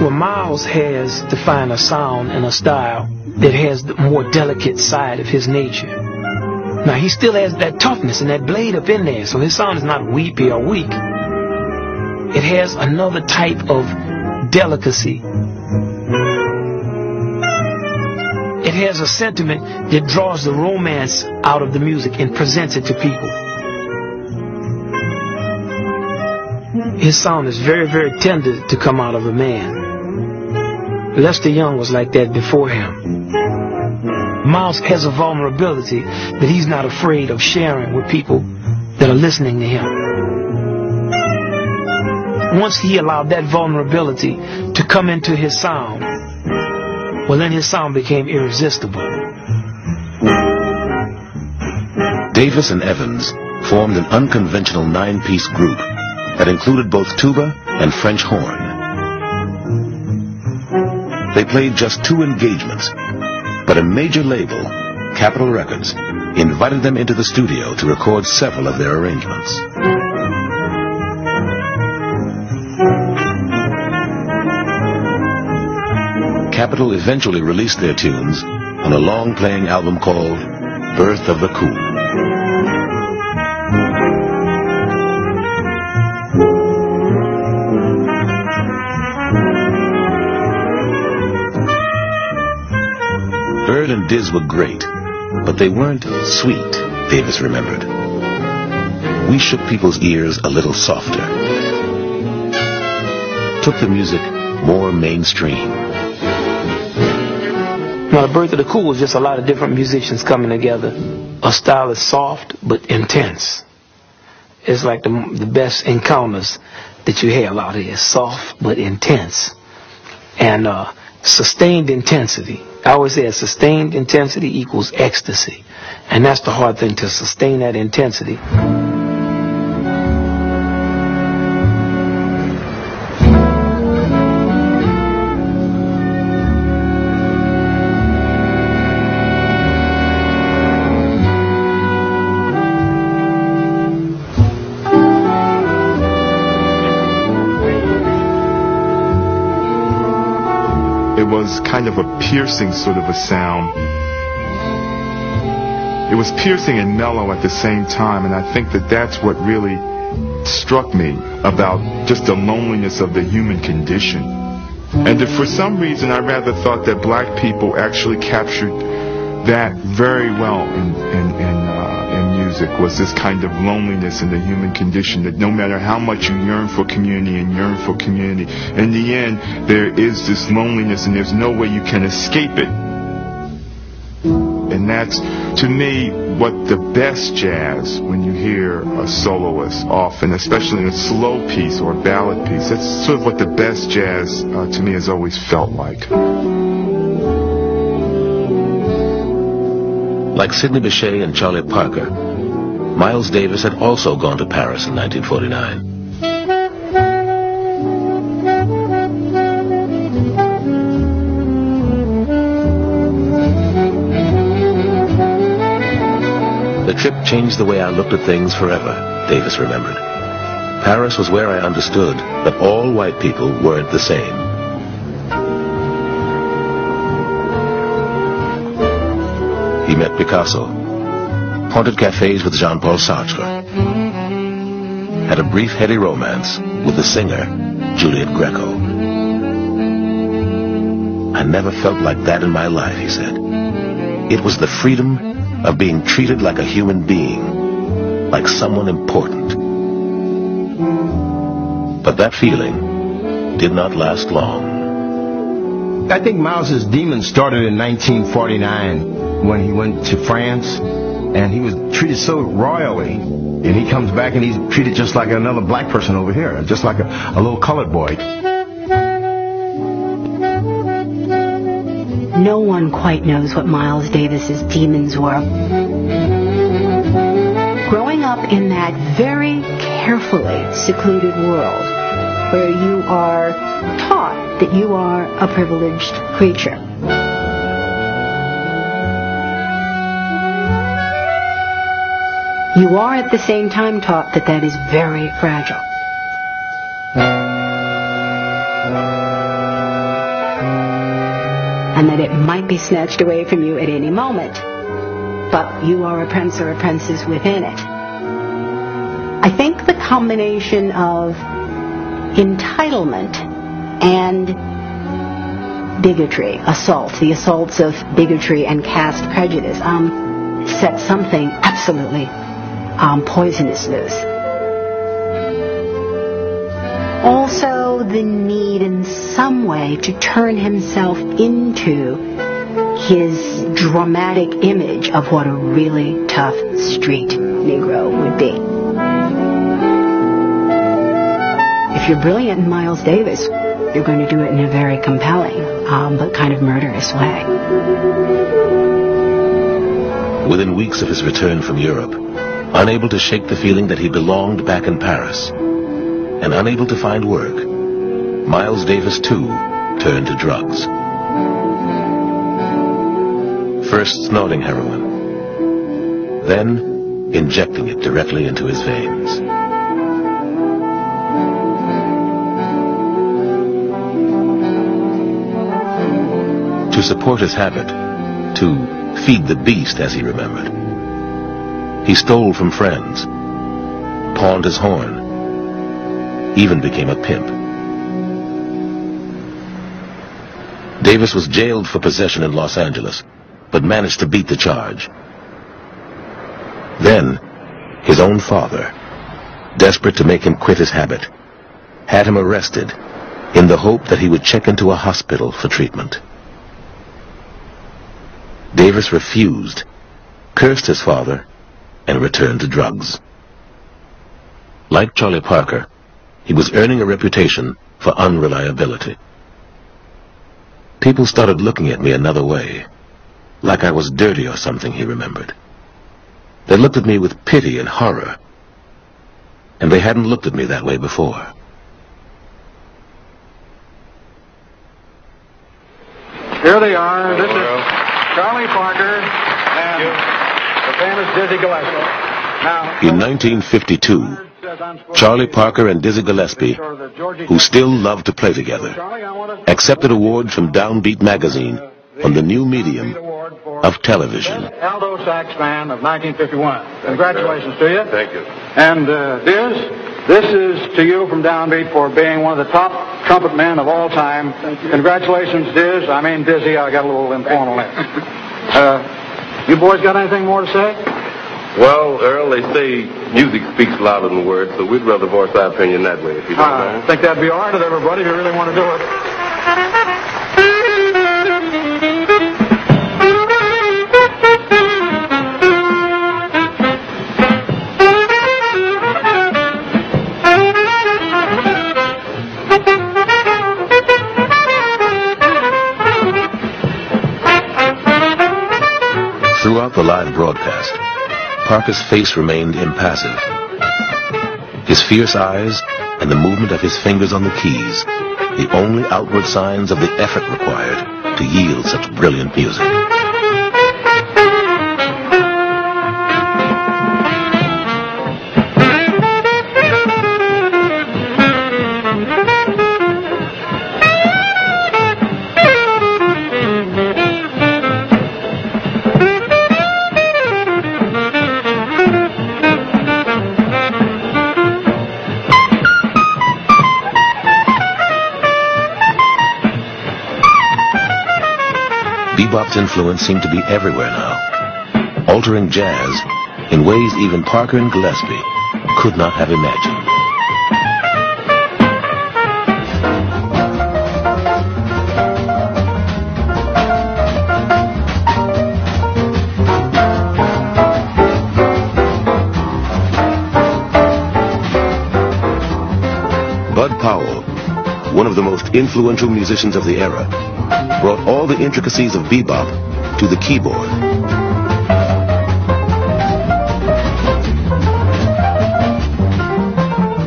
Speaker 6: Well, Miles has to find a sound and a style that has the more delicate side of his nature. Now, he still has that toughness and that blade up in there, so his sound is not weepy or weak. It has another type of delicacy. It has a sentiment that draws the romance out of the music and presents it to people. His sound is very, very tender to come out of a man. Lester Young was like that before him. Miles has a vulnerability that he's not afraid of sharing with people that are listening to him. Once he allowed that vulnerability to come into his sound, well, then his sound became irresistible.
Speaker 2: Davis and Evans formed an unconventional nine-piece group that included both tuba and French horn. They played just two engagements, But a major label, Capitol Records, invited them into the studio to record several of their arrangements. Capitol eventually released their tunes on a long-playing album called Birth of the Cool. Bird and Diz were great, but they weren't sweet, Davis remembered. We shook people's ears a little softer. Took the music more mainstream.
Speaker 6: Now, the birth of the cool was just a lot of different musicians coming together. A style is soft but intense. It's like the, the best encounters that you have out of here. Soft but intense. And uh, sustained intensity. I always say sustained intensity equals ecstasy. And that's the hard thing, to sustain that intensity.
Speaker 7: Was kind of a piercing sort of a sound. It was piercing and mellow at the same time, and I think that that's what really struck me about just the loneliness of the human condition. And for some reason, I rather thought that black people actually captured that very well in, in, in, uh, music was this kind of loneliness in the human condition that no matter how much you yearn for community and yearn for community, in the end, there is this loneliness and there's no way you can escape it. And that's, to me, what the best jazz, when you hear a soloist often, especially in a slow piece or a ballad piece, that's sort of what the best jazz, uh, to me, has always felt like.
Speaker 2: Like Sidney Bechet and Charlie Parker, Miles Davis had also gone to Paris in 1949. The trip changed the way I looked at things forever, Davis remembered. Paris was where I understood that all white people weren't the same. He met Picasso, haunted cafes with Jean-Paul Sartre, had a brief heady romance with the singer Juliette Gréco. I never felt like that in my life, he said. It was the freedom of being treated like a human being, like someone important. But that feeling did not last long.
Speaker 27: I think Miles's demon started in 1949 when he went to France and he was treated so royally. And he comes back and he's treated just like another black person over here, just like a, a little colored boy.
Speaker 28: No one quite knows what Miles Davis's demons were. Growing up in that very carefully secluded world where you are taught that you are a privileged creature. You are at the same time taught that that is very fragile. And that it might be snatched away from you at any moment. But you are a prince or a princess within it. I think the combination of entitlement and bigotry, assault, the assaults of bigotry and caste prejudice, um, set something absolutely um, poisonous loose. Also, the need in some way to turn himself into his dramatic image of what a really tough street Negro would be. If you're brilliant in Miles Davis, you're going to do it in a very compelling, um, but kind of murderous way.
Speaker 2: Within weeks of his return from Europe, unable to shake the feeling that he belonged back in Paris, and unable to find work, Miles Davis too turned to drugs. first snorting heroin, then injecting it directly into his veins. To support his habit, to feed the beast as he remembered, he stole from friends, pawned his horn, even became a pimp. Davis was jailed for possession in Los Angeles, but managed to beat the charge. Then, his own father, desperate to make him quit his habit, had him arrested in the hope that he would check into a hospital for treatment. Davis refused, cursed his father, and returned to drugs. Like Charlie Parker, he was earning a reputation for unreliability. People started looking at me another way, like I was dirty or something, he remembered. They looked at me with pity and horror, and they hadn't looked at me that way before.
Speaker 29: Here they are. This is Charlie Parker and
Speaker 2: In 1952, Charlie Parker and Dizzy Gillespie, who still loved to play together, accepted awards from Downbeat magazine on the new medium of television.
Speaker 29: Alto Sax Band of 1951. Congratulations to you.
Speaker 21: Thank you.
Speaker 29: And uh, Diz, this is to you from Downbeat for being one of the top trumpet men of all time. Thank you. Congratulations, Diz. I mean Dizzy. I got a little informal there. Uh, you boys got anything more to say?
Speaker 21: Well, Earl, they say music speaks louder than words, so we'd rather voice our opinion that way, if you don't
Speaker 29: I
Speaker 21: mind.
Speaker 29: think that'd be all right with everybody if you really want to do it.
Speaker 2: Throughout the live broadcast, Parker's face remained impassive. His fierce eyes and the movement of his fingers on the keys, the only outward signs of the effort required to yield such brilliant music. Bebop's influence seemed to be everywhere now, altering jazz in ways even Parker and Gillespie could not have imagined. One of the most influential musicians of the era, brought all the intricacies of bebop to the keyboard.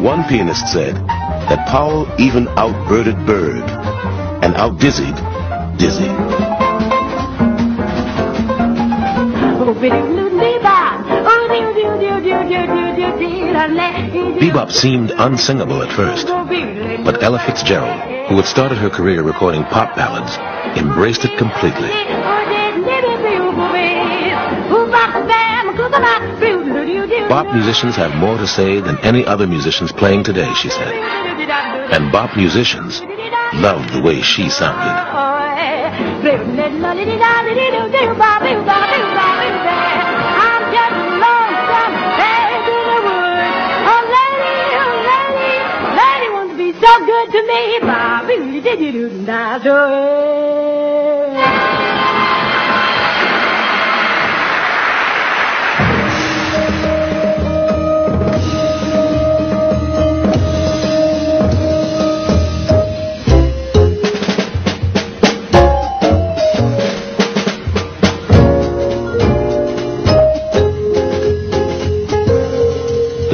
Speaker 2: One pianist said that Powell even outbirded Bird and outdizzied Dizzy. Bebop seemed unsingable at first, but Ella Fitzgerald, who had started her career recording pop ballads, embraced it completely. Bop musicians have more to say than any other musicians playing today, she said. And bop musicians loved the way she sounded.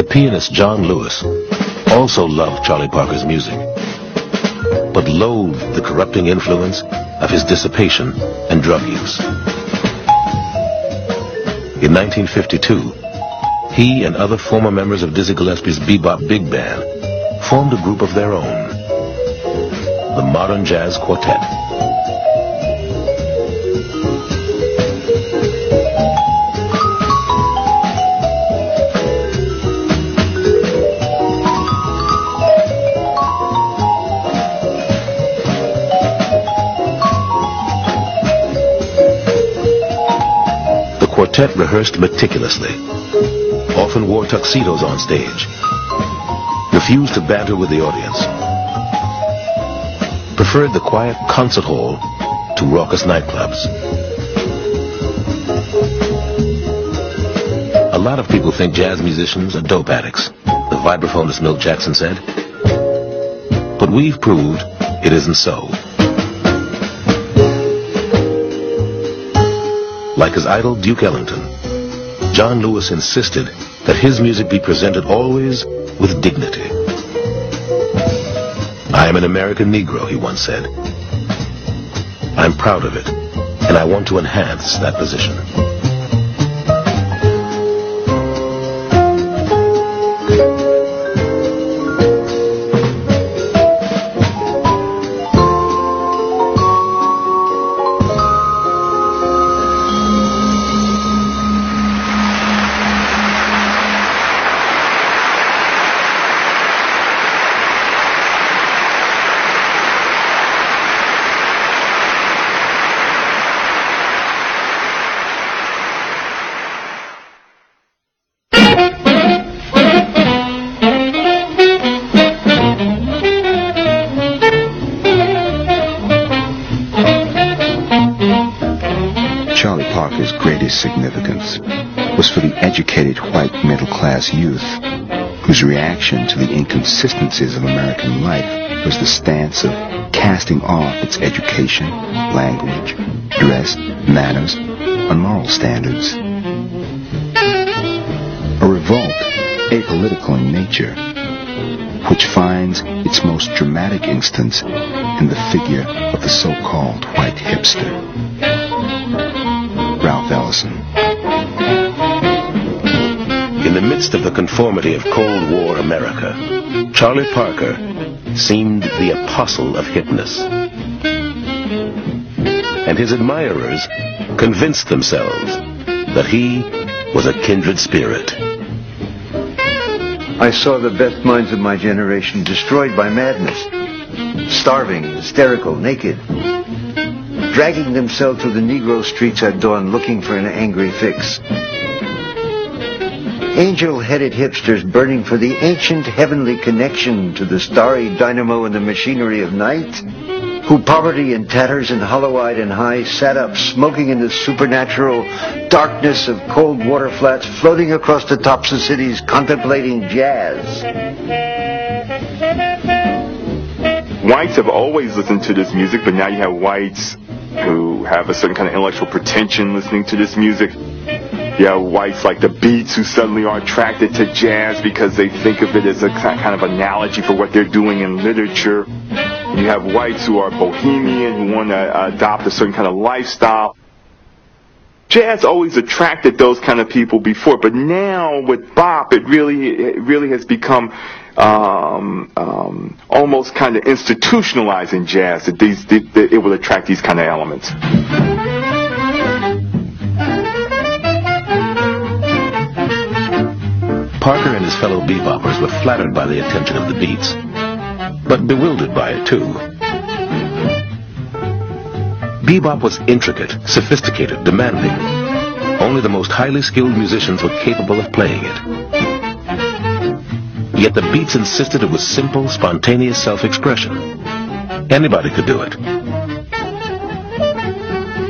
Speaker 2: Pianist John Lewis also loved Charlie Parker's music, but loathed the corrupting influence of his dissipation and drug use. In 1952, he and other former members of Dizzy Gillespie's bebop big band formed a group of their own, the Modern Jazz Quartet. Quartet rehearsed meticulously, often wore tuxedos on stage, refused to banter with the audience, preferred the quiet concert hall to raucous nightclubs. A lot of people think jazz musicians are dope addicts, the vibraphonist Milt Jackson said. But we've proved it isn't so. Like his idol Duke Ellington, John Lewis insisted that his music be presented always with dignity. I am an American Negro, he once said. I'm proud of it, and I want to enhance that position.
Speaker 30: Significance was for the educated white middle class youth whose reaction to the inconsistencies of American life was the stance of casting off its education, language, dress, manners, and moral standards. A revolt, apolitical in nature, which finds its most dramatic instance in the figure of the so-called white hipster.
Speaker 2: In the midst of the conformity of Cold War America, Charlie Parker seemed the apostle of hipness. And his admirers convinced themselves that he was a kindred spirit.
Speaker 14: I saw the best minds of my generation destroyed by madness. Starving, hysterical, naked. Dragging themselves through the Negro streets at dawn looking for an angry fix. Angel-headed hipsters burning for the ancient heavenly connection to the starry dynamo and the machinery of night. Who poverty and tatters and hollow-eyed and high sat up smoking in the supernatural darkness of cold water flats floating across the tops of cities contemplating jazz.
Speaker 7: Whites have always listened to this music, but now you have whites who have a certain kind of intellectual pretension listening to this music. You have whites like the Beats who suddenly are attracted to jazz because they think of it as a kind of analogy for what they're doing in literature. You have whites who are bohemian, who want to uh, adopt a certain kind of lifestyle. Jazz always attracted those kind of people before, but now with bop, it really, it really has become um, um, almost kind of institutionalizing jazz that these that it will attract these kind of elements.
Speaker 2: Parker and his fellow beboppers were flattered by the attention of the beats, but bewildered by it too. Bebop was intricate, sophisticated, demanding. Only the most highly skilled musicians were capable of playing it. Yet the beats insisted it was simple, spontaneous self-expression. Anybody could do it.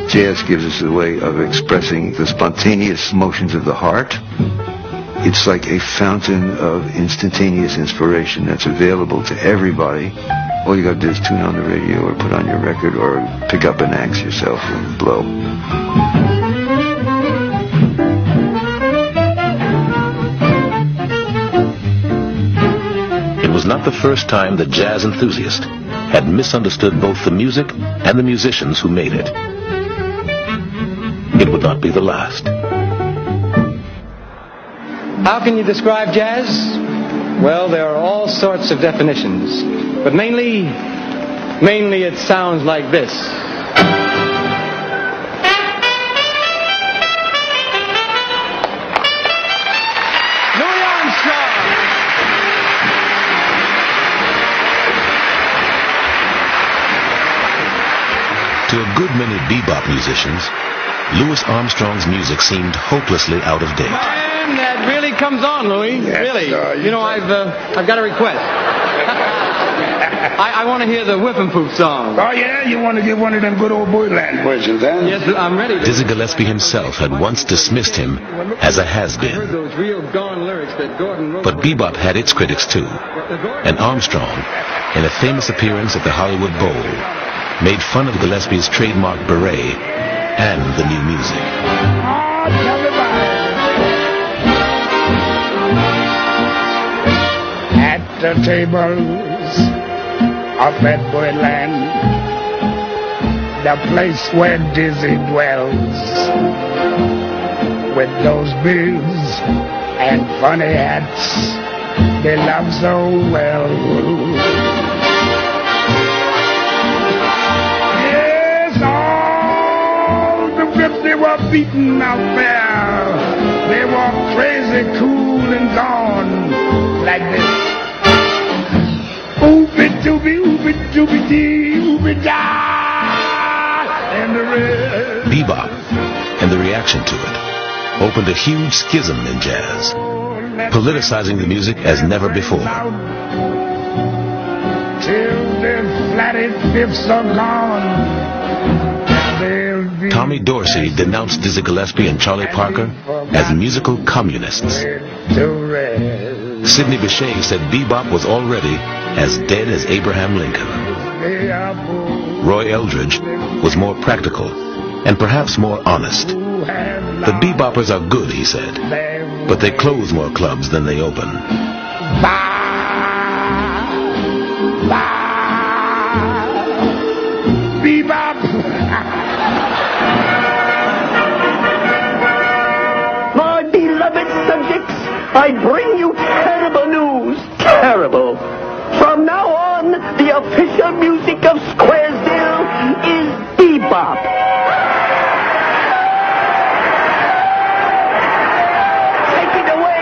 Speaker 14: Jazz gives us a way of expressing the spontaneous motions of the heart. It's like a fountain of instantaneous inspiration that's available to everybody. All you gotta do is tune on the radio or put on your record or pick up an axe yourself and blow.
Speaker 2: Was not the first time the jazz enthusiast had misunderstood both the music and the musicians who made it. It would not be the last.
Speaker 31: How can you describe jazz? Well, there are all sorts of definitions, but mainly, mainly it sounds like this.
Speaker 2: To a good many bebop musicians, Louis Armstrong's music seemed hopelessly out of date.
Speaker 31: Man, that really comes on, Louis. really. you know, I've uh, I've got a request. I, I want to hear the Whiffenpoof song.
Speaker 32: Oh, yeah? You want to get one of them good old Bopland versions, huh?
Speaker 31: Yes, I'm ready.
Speaker 2: Dizzy Gillespie himself had once dismissed him as a has-been.
Speaker 31: Those real gone lyrics that Gordon wrote.
Speaker 2: But bebop had its critics too. And Armstrong, in a famous appearance at the Hollywood Bowl, made fun of Gillespie's trademark beret and the new music.
Speaker 32: At the tables of that Bopland, the place where Dizzy dwells, with those bigs and funny hats they love so well. They out there, they were crazy, cool, and gone like this. Oopie doopie dee, da, and the red.
Speaker 2: Bebop and the reaction to it opened a huge schism in jazz, politicizing the music as never before.
Speaker 32: Till the flatted fifths are gone.
Speaker 2: Tommy Dorsey denounced Dizzy Gillespie and Charlie Parker as musical communists. Sidney Bechet said bebop was already as dead as Abraham Lincoln. Roy Eldridge was more practical and perhaps more honest. The beboppers are good, he said, but they close more clubs than they open.
Speaker 33: I bring you terrible news. Terrible. From now on, the official music of Squaresville is bebop. Take it away.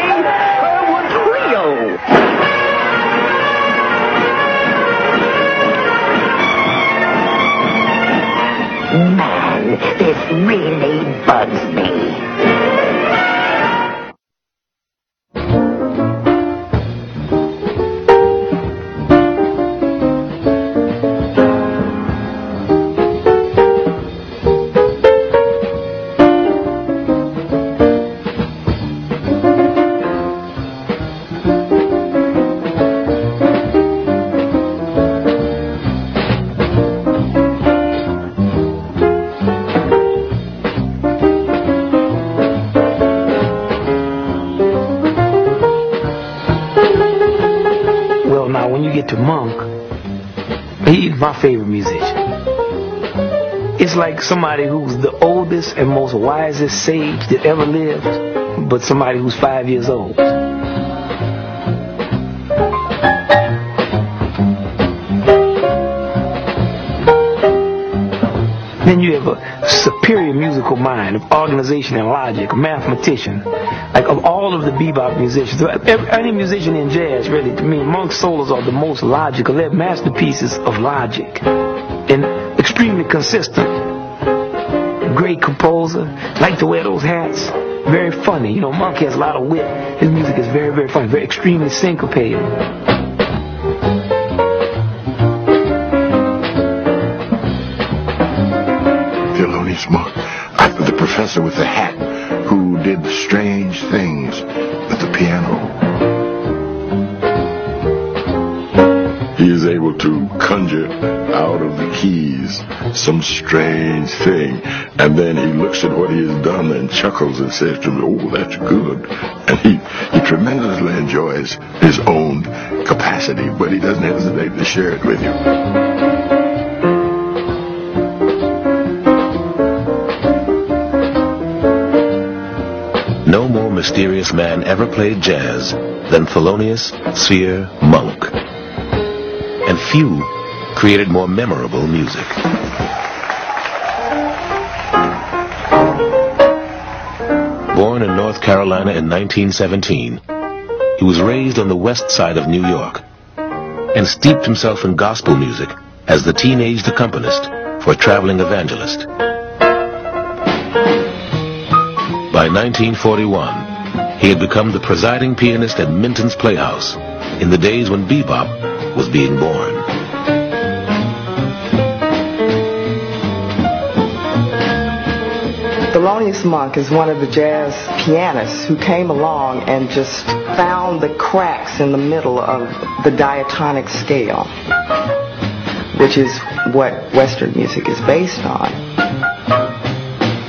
Speaker 33: Man, this really bugs me.
Speaker 6: Like somebody who's the oldest and most wisest sage that ever lived, but somebody who's five years old. Then you have a superior musical mind of organization and logic, a mathematician. Like of all of the bebop musicians, any musician in jazz, really, to me, Monk solos are the most logical. They're masterpieces of logic and extremely consistent. Great composer, like to wear those hats. Very funny. You know, Monk has a lot of wit. His music is very, very funny, very extremely syncopated.
Speaker 34: Thelonious Monk. The professor with the hat who did strange things with the piano. He is able to conjure out of the keys some strange thing. And then he looks at what he has done and chuckles and says to me, oh, that's good. And he, he tremendously enjoys his own capacity, but he doesn't hesitate to share it with you.
Speaker 2: No more mysterious man ever played jazz than Thelonious Sphere Monk. Few created more memorable music. Born in North Carolina in 1917, he was raised on the west side of New York and steeped himself in gospel music as the teenage accompanist for a traveling evangelist. By 1941, he had become the presiding pianist at Minton's Playhouse in the days when bebop was being born.
Speaker 35: Thelonious Monk is one of the jazz pianists who came along and just found the cracks in the middle of the diatonic scale, which is what Western music is based on.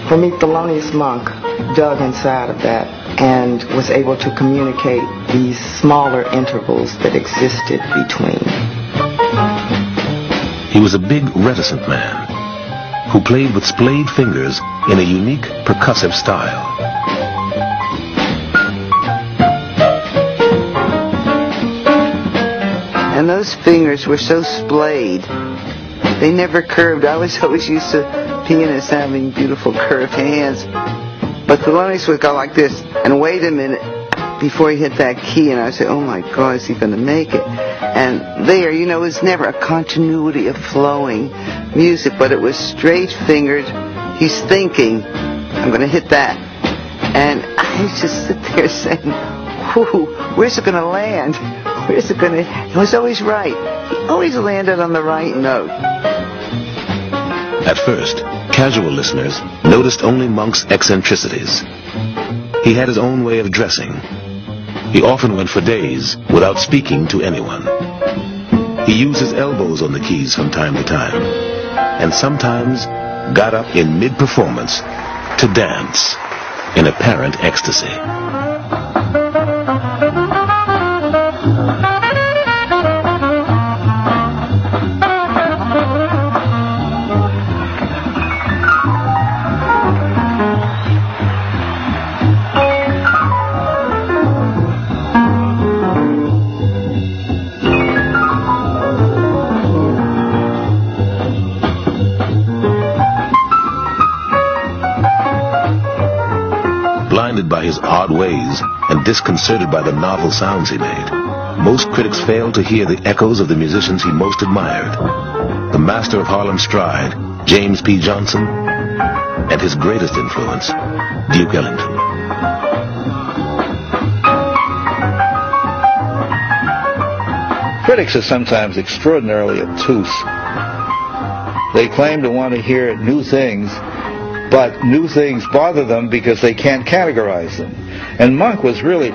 Speaker 35: For me, Thelonious Monk dug inside of that and was able to communicate these smaller intervals that existed between.
Speaker 2: He was a big, reticent man who played with splayed fingers in a unique percussive style.
Speaker 34: And those fingers were so splayed. They never curved. I was always used to pianists having beautiful curved hands. But Thelonious would go like this and wait a minute before he hit that key and I say, oh my God, is he going to make it? And there, you know, was never a continuity of flowing music, but it was straight fingered. He's thinking, I'm going to hit that. And I just sit there saying, whoo, where's it going to land? Where's it going to, he was always right. He always landed on the right note.
Speaker 2: At first, casual listeners noticed only Monk's eccentricities. He had his own way of dressing. He often went for days without speaking to anyone. He used his elbows on the keys from time to time, and sometimes got up in mid-performance to dance in apparent ecstasy. Odd ways and disconcerted by the novel sounds he made, most critics failed to hear the echoes of the musicians he most admired. The master of Harlem Stride, James P. Johnson, and his greatest influence, Duke Ellington.
Speaker 16: Critics are sometimes extraordinarily obtuse. They claim to want to hear new things, but new things bother them because they can't categorize them. And Monk was really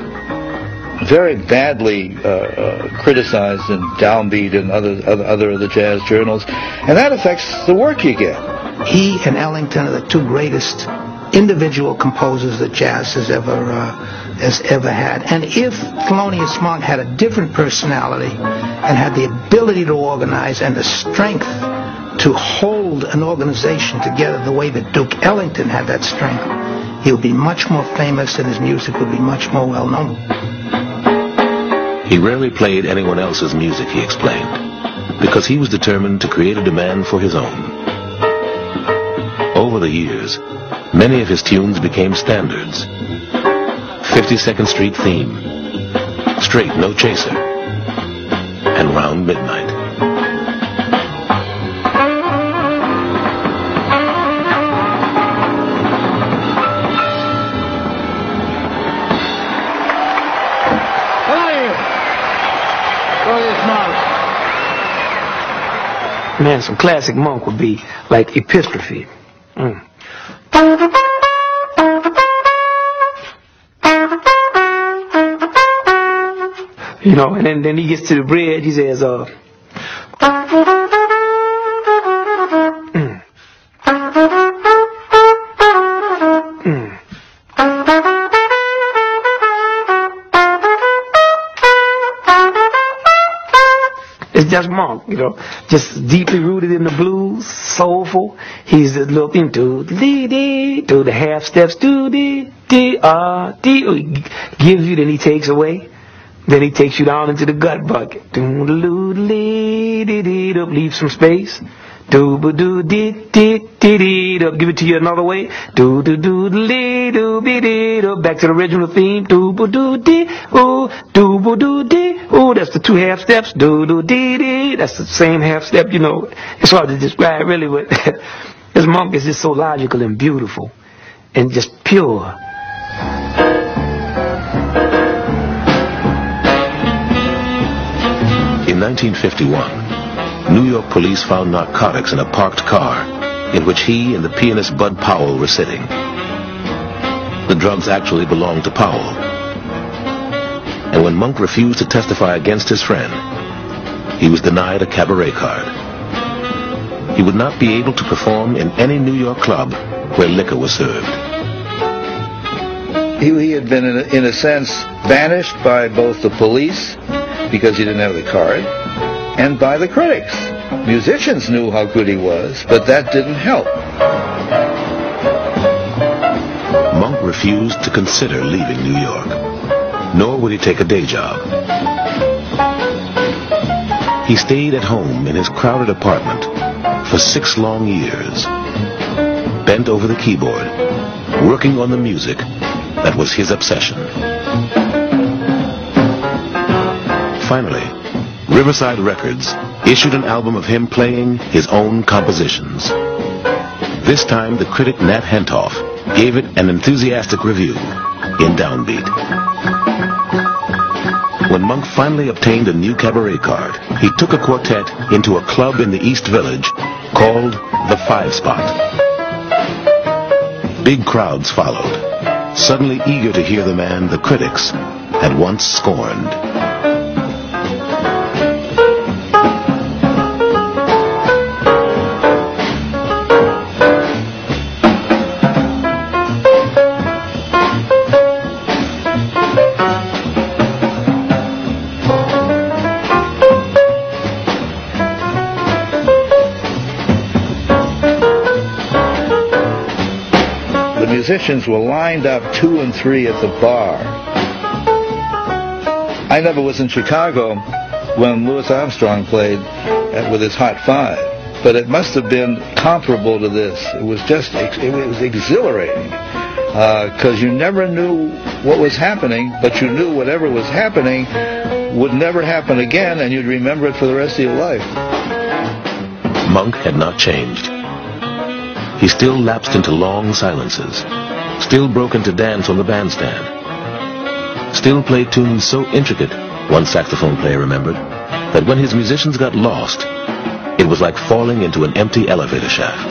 Speaker 16: very badly uh, uh, criticized in Downbeat and other, other other of the jazz journals, and that affects the work you get.
Speaker 36: He and Ellington are the two greatest individual composers that jazz has ever uh, has ever had. And if Thelonious Monk had a different personality and had the ability to organize and the strength to hold an organization together the way that Duke Ellington had that strength, he would be much more famous and his music would be much more well known.
Speaker 2: He rarely played anyone else's music, he explained, because he was determined to create a demand for his own. Over the years, many of his tunes became standards. 52nd Street Theme, Straight No Chaser, and Round Midnight.
Speaker 6: Man, some classic monk would be like Epistrophy. Mm. You know, and then, then he gets to the bridge, he says, uh, it's just monk, you know. Just deeply rooted in the blues, soulful. He's a little thing do dee dee do the half steps do dee dee ah dee gives you then he takes away. Then he takes you down into the gut bucket. Leave some space. Do ba do dee dee dee dee do give it to you another way. Do do do dee do be dee do back to the original theme. Do ba do dee ooh do ba do dee ooh that's the two half steps. Do do dee dee that's the same half step. You know it's hard to describe really, but this monk is just so logical and beautiful and just pure.
Speaker 2: In 1951, New York police found narcotics in a parked car in which he and the pianist Bud Powell were sitting. The drugs actually belonged to Powell. And when Monk refused to testify against his friend, he was denied a cabaret card. He would not be able to perform in any New York club where liquor was served.
Speaker 16: He, he had been, in a, in a sense, banished by both the police because he didn't have the card, and by the critics. Musicians knew how good he was, but that didn't help.
Speaker 2: Monk refused to consider leaving New York, nor would he take a day job. He stayed at home in his crowded apartment for six long years, bent over the keyboard, working on the music that was his obsession. Finally, Riverside Records issued an album of him playing his own compositions. This time, the critic Nat Hentoff gave it an enthusiastic review in Downbeat. When Monk finally obtained a new cabaret card, he took a quartet into a club in the East Village called the Five Spot. Big crowds followed, suddenly eager to hear the man the critics had once scorned.
Speaker 16: Musicians were lined up two and three at the bar. I never was in Chicago when Louis Armstrong played with his Hot Five, but it must have been comparable to this. It was just, it was exhilarating uh, because you never knew what was happening, but you knew whatever was happening would never happen again, and you'd remember it for the rest of your life.
Speaker 2: Monk had not changed. He still lapsed into long silences, still broke into dance on the bandstand, still played tunes so intricate, one saxophone player remembered, that when his musicians got lost, it was like falling into an empty elevator shaft.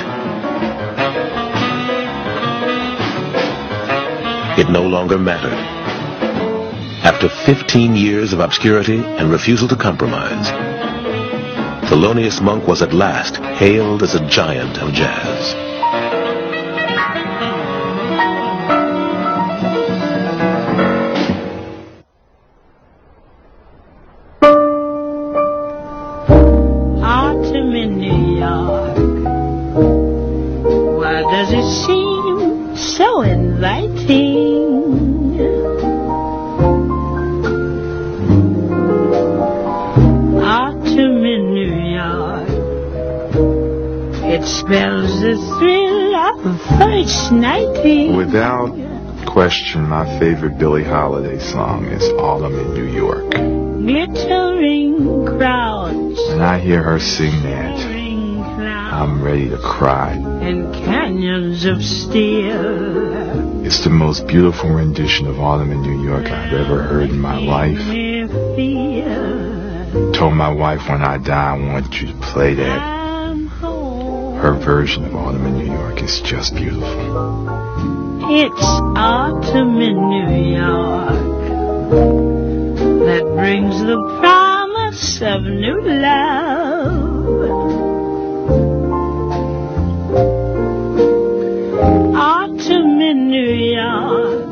Speaker 2: It no longer mattered. After 15 years of obscurity and refusal to compromise, Thelonious Monk was at last hailed as a giant of jazz.
Speaker 7: Without question, my favorite Billie Holiday song is Autumn in New York.
Speaker 37: Glittering crowds
Speaker 7: When I hear her sing that, I'm ready to cry.
Speaker 37: and canyons of steel.
Speaker 7: It's the most beautiful rendition of Autumn in New York I've ever heard in my life. Told my wife when I die, I want you to play that. Her version of Autumn in New York is just beautiful.
Speaker 37: It's autumn in New York that brings the promise of new love. Autumn in New York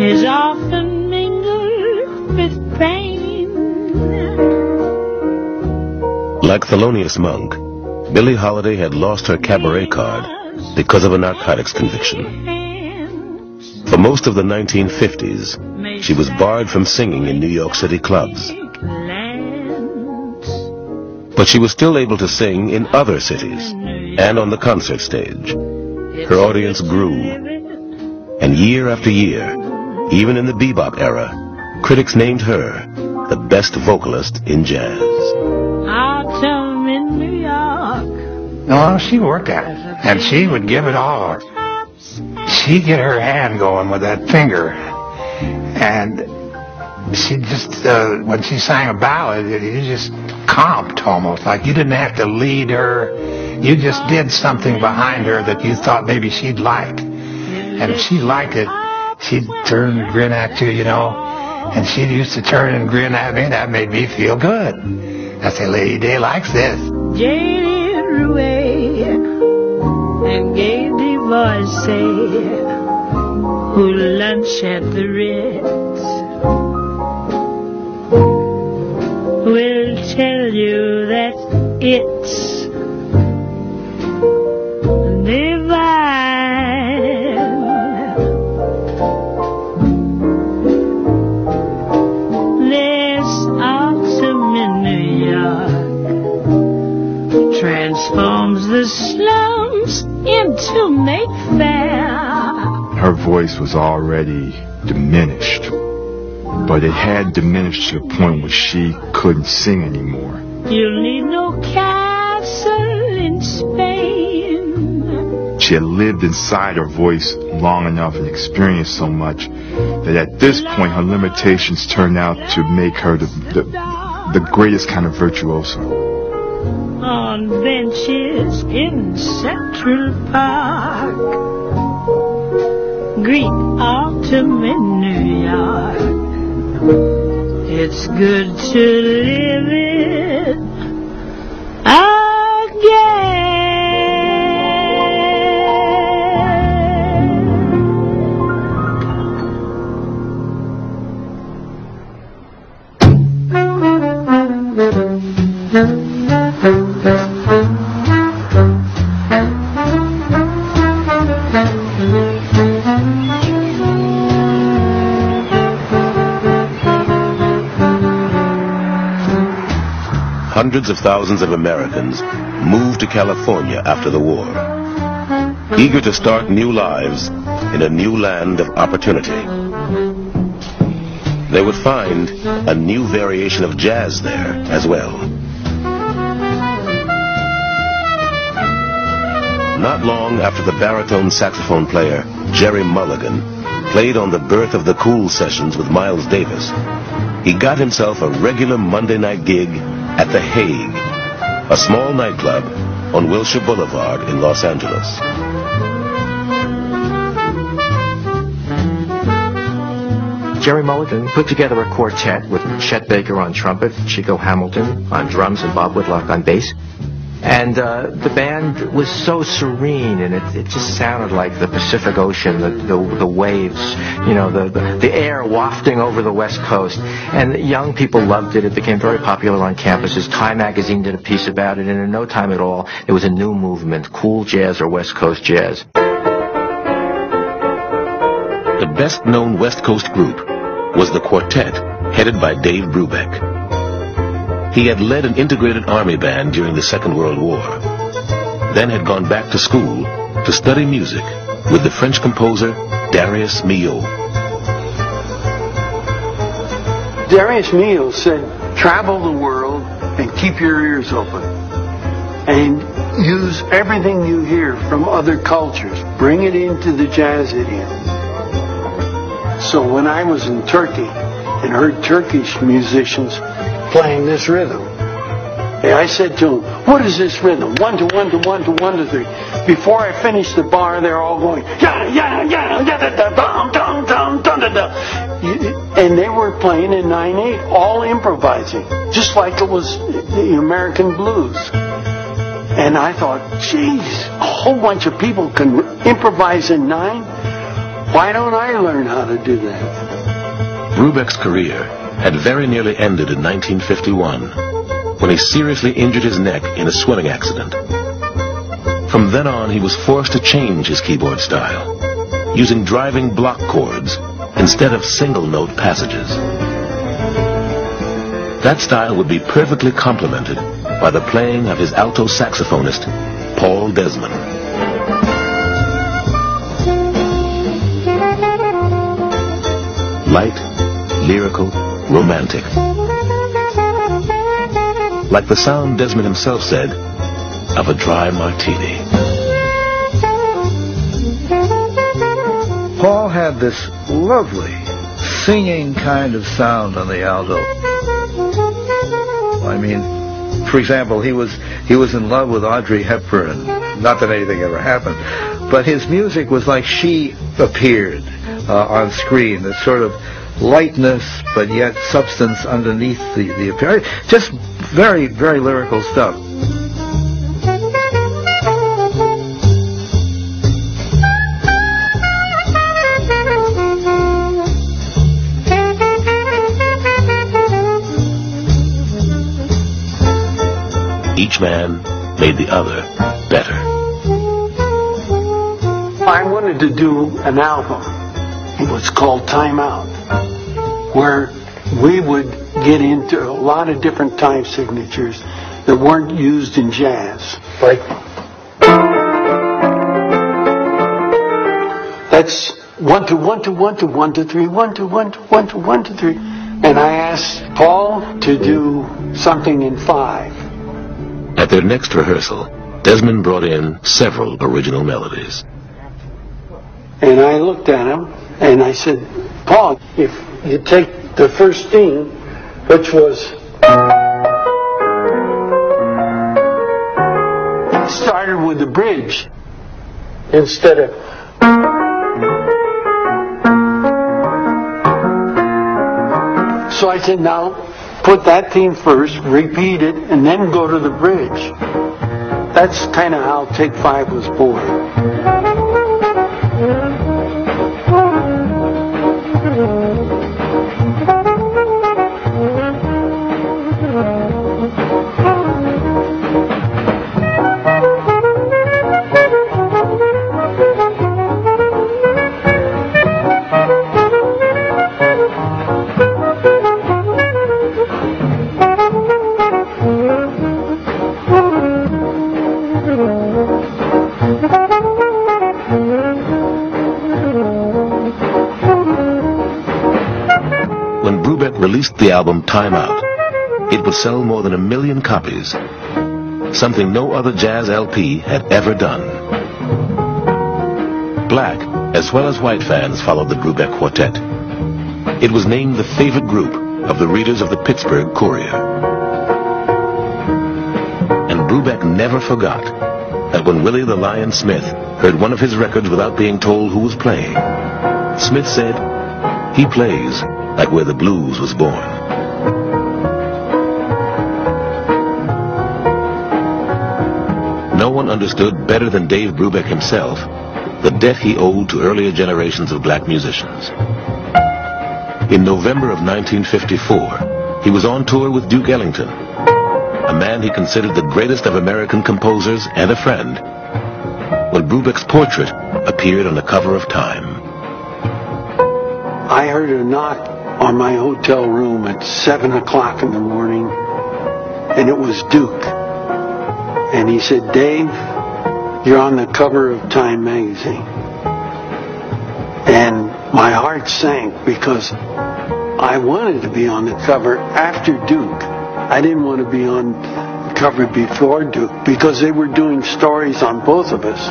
Speaker 37: is often mingled with pain.
Speaker 2: Like Thelonious Monk, Billie Holiday had lost her cabaret card because of a narcotics conviction. For most of the 1950s, she was barred from singing in New York City clubs. But she was still able to sing in other cities and on the concert stage. Her audience grew. And year after year, even in the bebop era, critics named her the best vocalist in jazz.
Speaker 38: No, she worked at it, and she would give it all. She'd get her hand going with that finger, and she just uh, when she sang a ballad, you just comped almost like you didn't have to lead her. You just did something behind her that you thought maybe she'd like, and if she liked it, she'd turn and grin at you, you know. And she used to turn and grin at me. That made me feel good. I say, Lady Day likes this.
Speaker 37: Away and gave divorce who lunch at the Ritz? Will tell you that it's the slums into Mayfair.
Speaker 7: Her voice was already diminished, but it had diminished to the point where she couldn't sing anymore.
Speaker 37: You'll need no castle in Spain.
Speaker 7: She had lived inside her voice long enough and experienced so much that at this point her limitations turned out to make her the, the, the greatest kind of virtuoso.
Speaker 37: On benches in Central Park. Greet autumn in New York. It's good to live it
Speaker 2: Hundreds of thousands of Americans moved to California after the war, eager to start new lives in a new land of opportunity. They would find a new variation of jazz there as well. Not long after the baritone saxophone player Gerry Mulligan played on the Birth of the Cool sessions with Miles Davis, he got himself a regular Monday night gig at The Haig, a small nightclub on Wilshire Boulevard in Los Angeles.
Speaker 19: Gerry Mulligan put together a quartet with Chet Baker on trumpet, Chico Hamilton on drums, and Bob Whitlock on bass. And uh, the band was so serene, and it, it just sounded like the Pacific Ocean, the, the, the waves, you know, the, the, the air wafting over the West Coast. And young people loved it. It became very popular on campuses. Time magazine did a piece about it, and in no time at all, it was a new movement, cool jazz or West Coast jazz.
Speaker 2: The best known West Coast group was the Quartet, headed by Dave Brubeck. He had led an integrated army band during the Second World War, then had gone back to school to study music with the French composer Darius Milhaud.
Speaker 39: Darius Milhaud said, travel the world and keep your ears open. And use everything you hear from other cultures. Bring it into the jazz idiom. So when I was in Turkey and heard Turkish musicians playing this rhythm, And I said to him, what is this rhythm? One to one to one to one to three. Before I finished the bar, they're all going, da, dum, dum, dum, da, da. And they were playing in 9-8, all improvising, just like it was the American blues. And I thought, geez, a whole bunch of people can improvise in nine? Why don't I learn how to do that?
Speaker 2: Brubeck's career had very nearly ended in 1951 when he seriously injured his neck in a swimming accident. From then on, he was forced to change his keyboard style, using driving block chords instead of single-note passages. That style would be perfectly complemented by the playing of his alto saxophonist, Paul Desmond. Light, lyrical, romantic. Like the sound Desmond himself said of a dry martini.
Speaker 16: Paul had this lovely singing kind of sound on the alto. I mean, for example, he was he was in love with Audrey Hepburn. Not that anything ever happened, but his music was like she appeared uh, on screen. This sort of lightness, but yet substance underneath the the appearance. Just very very lyrical stuff.
Speaker 2: Each man made the other better.
Speaker 39: I wanted to do an album. It was called Time Out, where we would get into a lot of different time signatures that weren't used in jazz. Like that's one to one to one to one to three, one to one to one to one to three. And I asked Paul to do something in five.
Speaker 2: At their next rehearsal, Desmond brought in several original melodies.
Speaker 39: And I looked at him and I said, Paul, if you take the first theme, which was started with the bridge instead of So I said, now put that theme first, repeat it, and then go to the bridge. That's kind of how Take Five was born.
Speaker 2: Time Out, it would sell more than a million copies, something no other jazz LP had ever done. Black, as well as white fans, followed the Brubeck Quartet. It was named the favorite group of the readers of the Pittsburgh Courier. And Brubeck never forgot that when Willie the Lion Smith heard one of his records without being told who was playing, Smith said, he plays like where the blues was born. Understood better than Dave Brubeck himself the debt he owed to earlier generations of black musicians. In November of 1954, he was on tour with Duke Ellington, a man he considered the greatest of American composers and a friend, when Brubeck's portrait appeared on the cover of Time.
Speaker 39: I heard a knock on my hotel room at 7 o'clock in the morning, and it was Duke. And he said, Dave, you're on the cover of Time magazine. And my heart sank because I wanted to be on the cover after Duke. I didn't want to be on the cover before Duke because they were doing stories on both of us.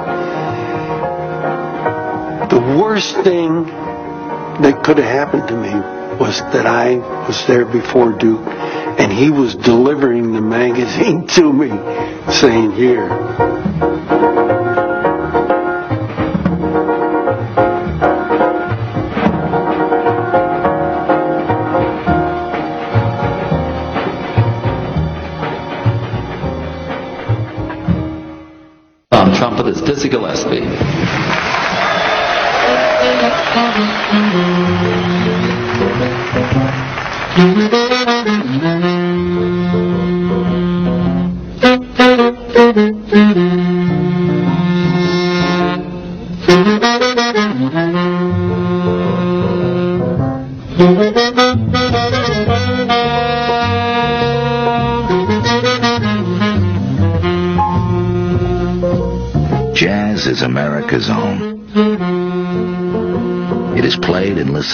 Speaker 39: The worst thing that could have happened to me was that I was there before Duke and he was delivering the magazine to me saying, here.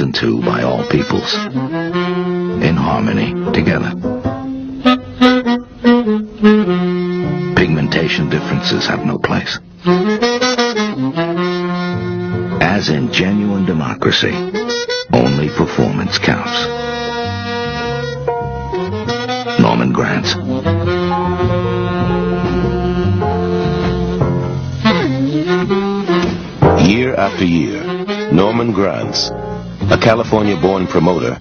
Speaker 40: Listened to by all peoples in harmony together. Pigmentation differences have no place. As in genuine democracy, only performance counts. Norman Granz.
Speaker 2: Year after year, Norman Granz, a California-born promoter,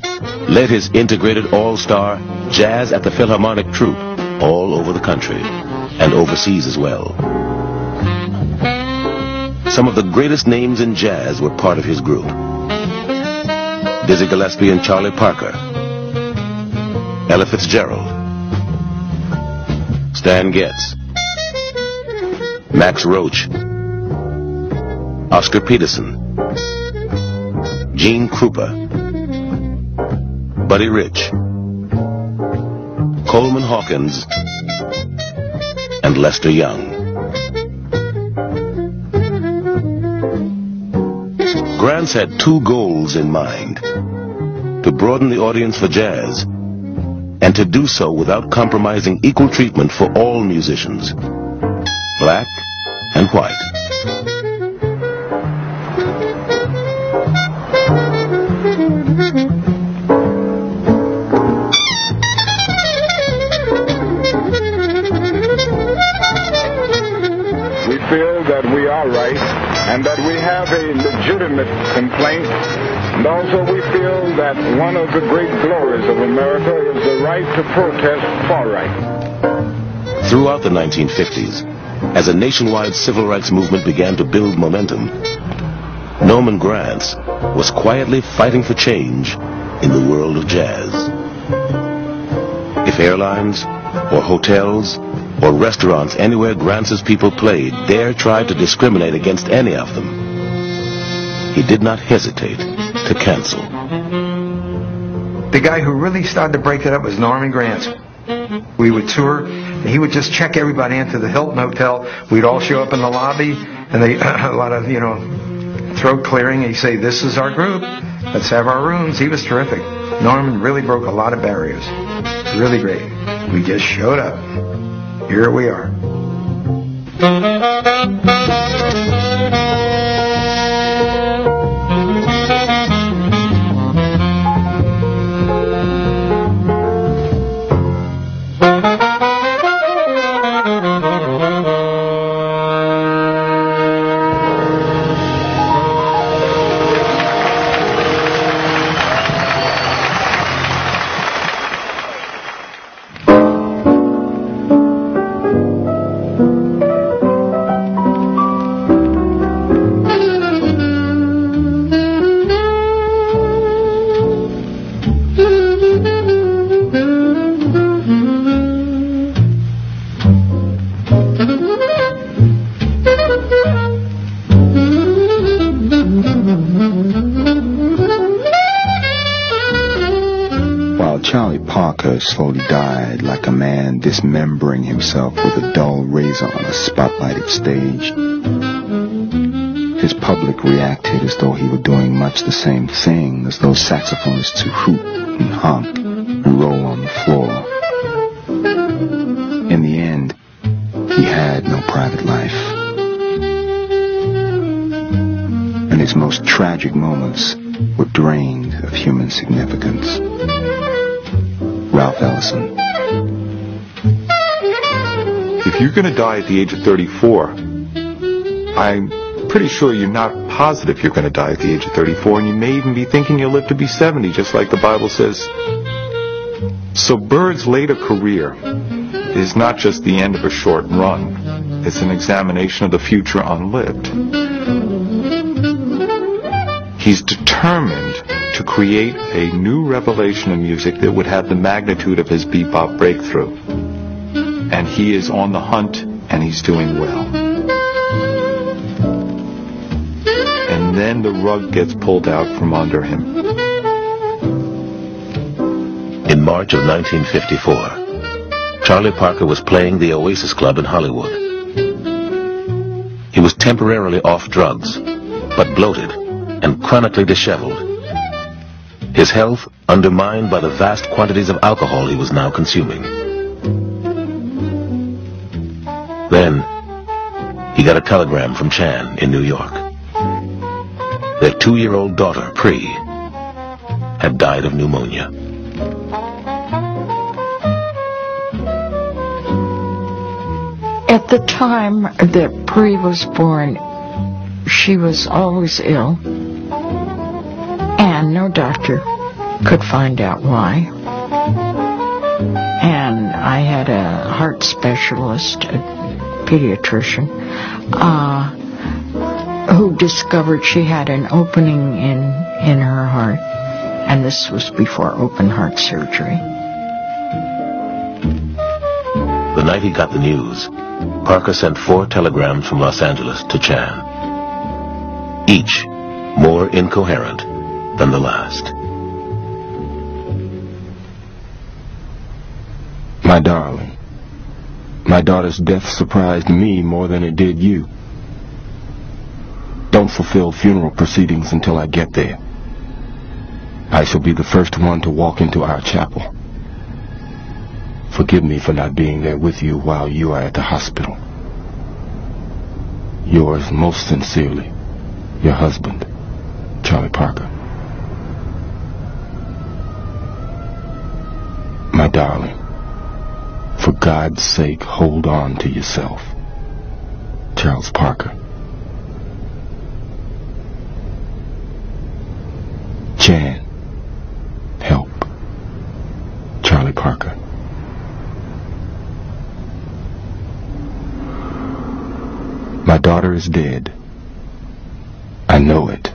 Speaker 2: led his integrated all-star Jazz at the Philharmonic troupe all over the country and overseas as well. Some of the greatest names in jazz were part of his group. Dizzy Gillespie and Charlie Parker, Ella Fitzgerald, Stan Getz, Max Roach, Oscar Peterson, Gene Krupa, Buddy Rich, Coleman Hawkins, and Lester Young. Granz had two goals in mind. To broaden the audience for jazz, and to do so without compromising equal treatment for all musicians, black and white.
Speaker 41: That one of the great glories of America is the right to protest far right.
Speaker 2: Throughout the 1950s, as a nationwide civil rights movement began to build momentum, Norman Granz was quietly fighting for change in the world of jazz. If airlines, or hotels, or restaurants anywhere Granz's people played dare try to discriminate against any of them, he did not hesitate to cancel.
Speaker 5: The guy who really started to break it up was Norman Granz. We would tour, and he would just check everybody into the Hilton Hotel. We'd all show up in the lobby, and they a lot of you know throat clearing. He'd say, "This is our group. Let's have our rooms." He was terrific. Norman really broke a lot of barriers. Really great. We just showed up. Here we are.
Speaker 30: Dismembering himself with a dull razor on a spotlighted stage, his public reacted as though he were doing much the same thing as those saxophonists who hoot and honk and roll on the floor. In the end, he had no private life. And his most tragic moments were drained of human significance.
Speaker 42: You're going to die at the age of 34, I'm pretty sure you're not positive you're going to die at the age of 34, and you may even be thinking you'll live to be 70, just like the Bible says. So Bird's later career is not just the end of a short run. It's an examination of the future unlived. He's determined to create a new revelation of music that would have the magnitude of his bebop breakthrough. He is on the hunt, and he's doing well. And then the rug gets pulled out from under him.
Speaker 2: In March of 1954, Charlie Parker was playing the Oasis Club in Hollywood. He was temporarily off drugs, but bloated and chronically disheveled. His health undermined by the vast quantities of alcohol he was now consuming. He got a telegram from Chan in New York. Their two-year-old daughter, Pree, had died of pneumonia.
Speaker 23: At the time that Pree was born, she was always ill, and no doctor could find out why. And I had a heart specialist, a pediatrician, uh, who discovered she had an opening in, in her heart, and this was before open heart surgery.
Speaker 2: The night he got the news, Parker sent four telegrams from Los Angeles to Chan. Each more incoherent than the last.
Speaker 43: My darling, my daughter's death surprised me more than it did you. Don't fulfill funeral proceedings until I get there. I shall be the first one to walk into our chapel. Forgive me for not being there with you while you are at the hospital. Yours most sincerely, your husband, Charlie Parker. My darling, God's sake, hold on to yourself. Charles Parker. Chan, help. Charlie Parker. My daughter is dead. I know it.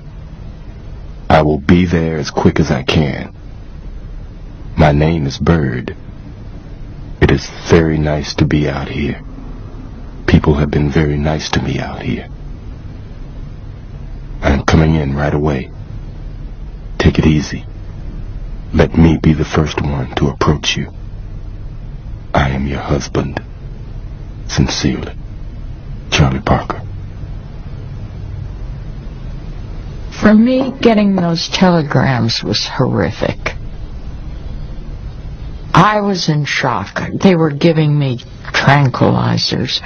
Speaker 43: I will be there as quick as I can. My name is Bird. It is very nice to be out here. People have been very nice to me out here. I am coming in right away. Take it easy. Let me be the first one to approach you. I am your husband. Sincerely. Charlie Parker.
Speaker 23: For me, getting those telegrams was horrific. I was in shock. They were giving me tranquilizers.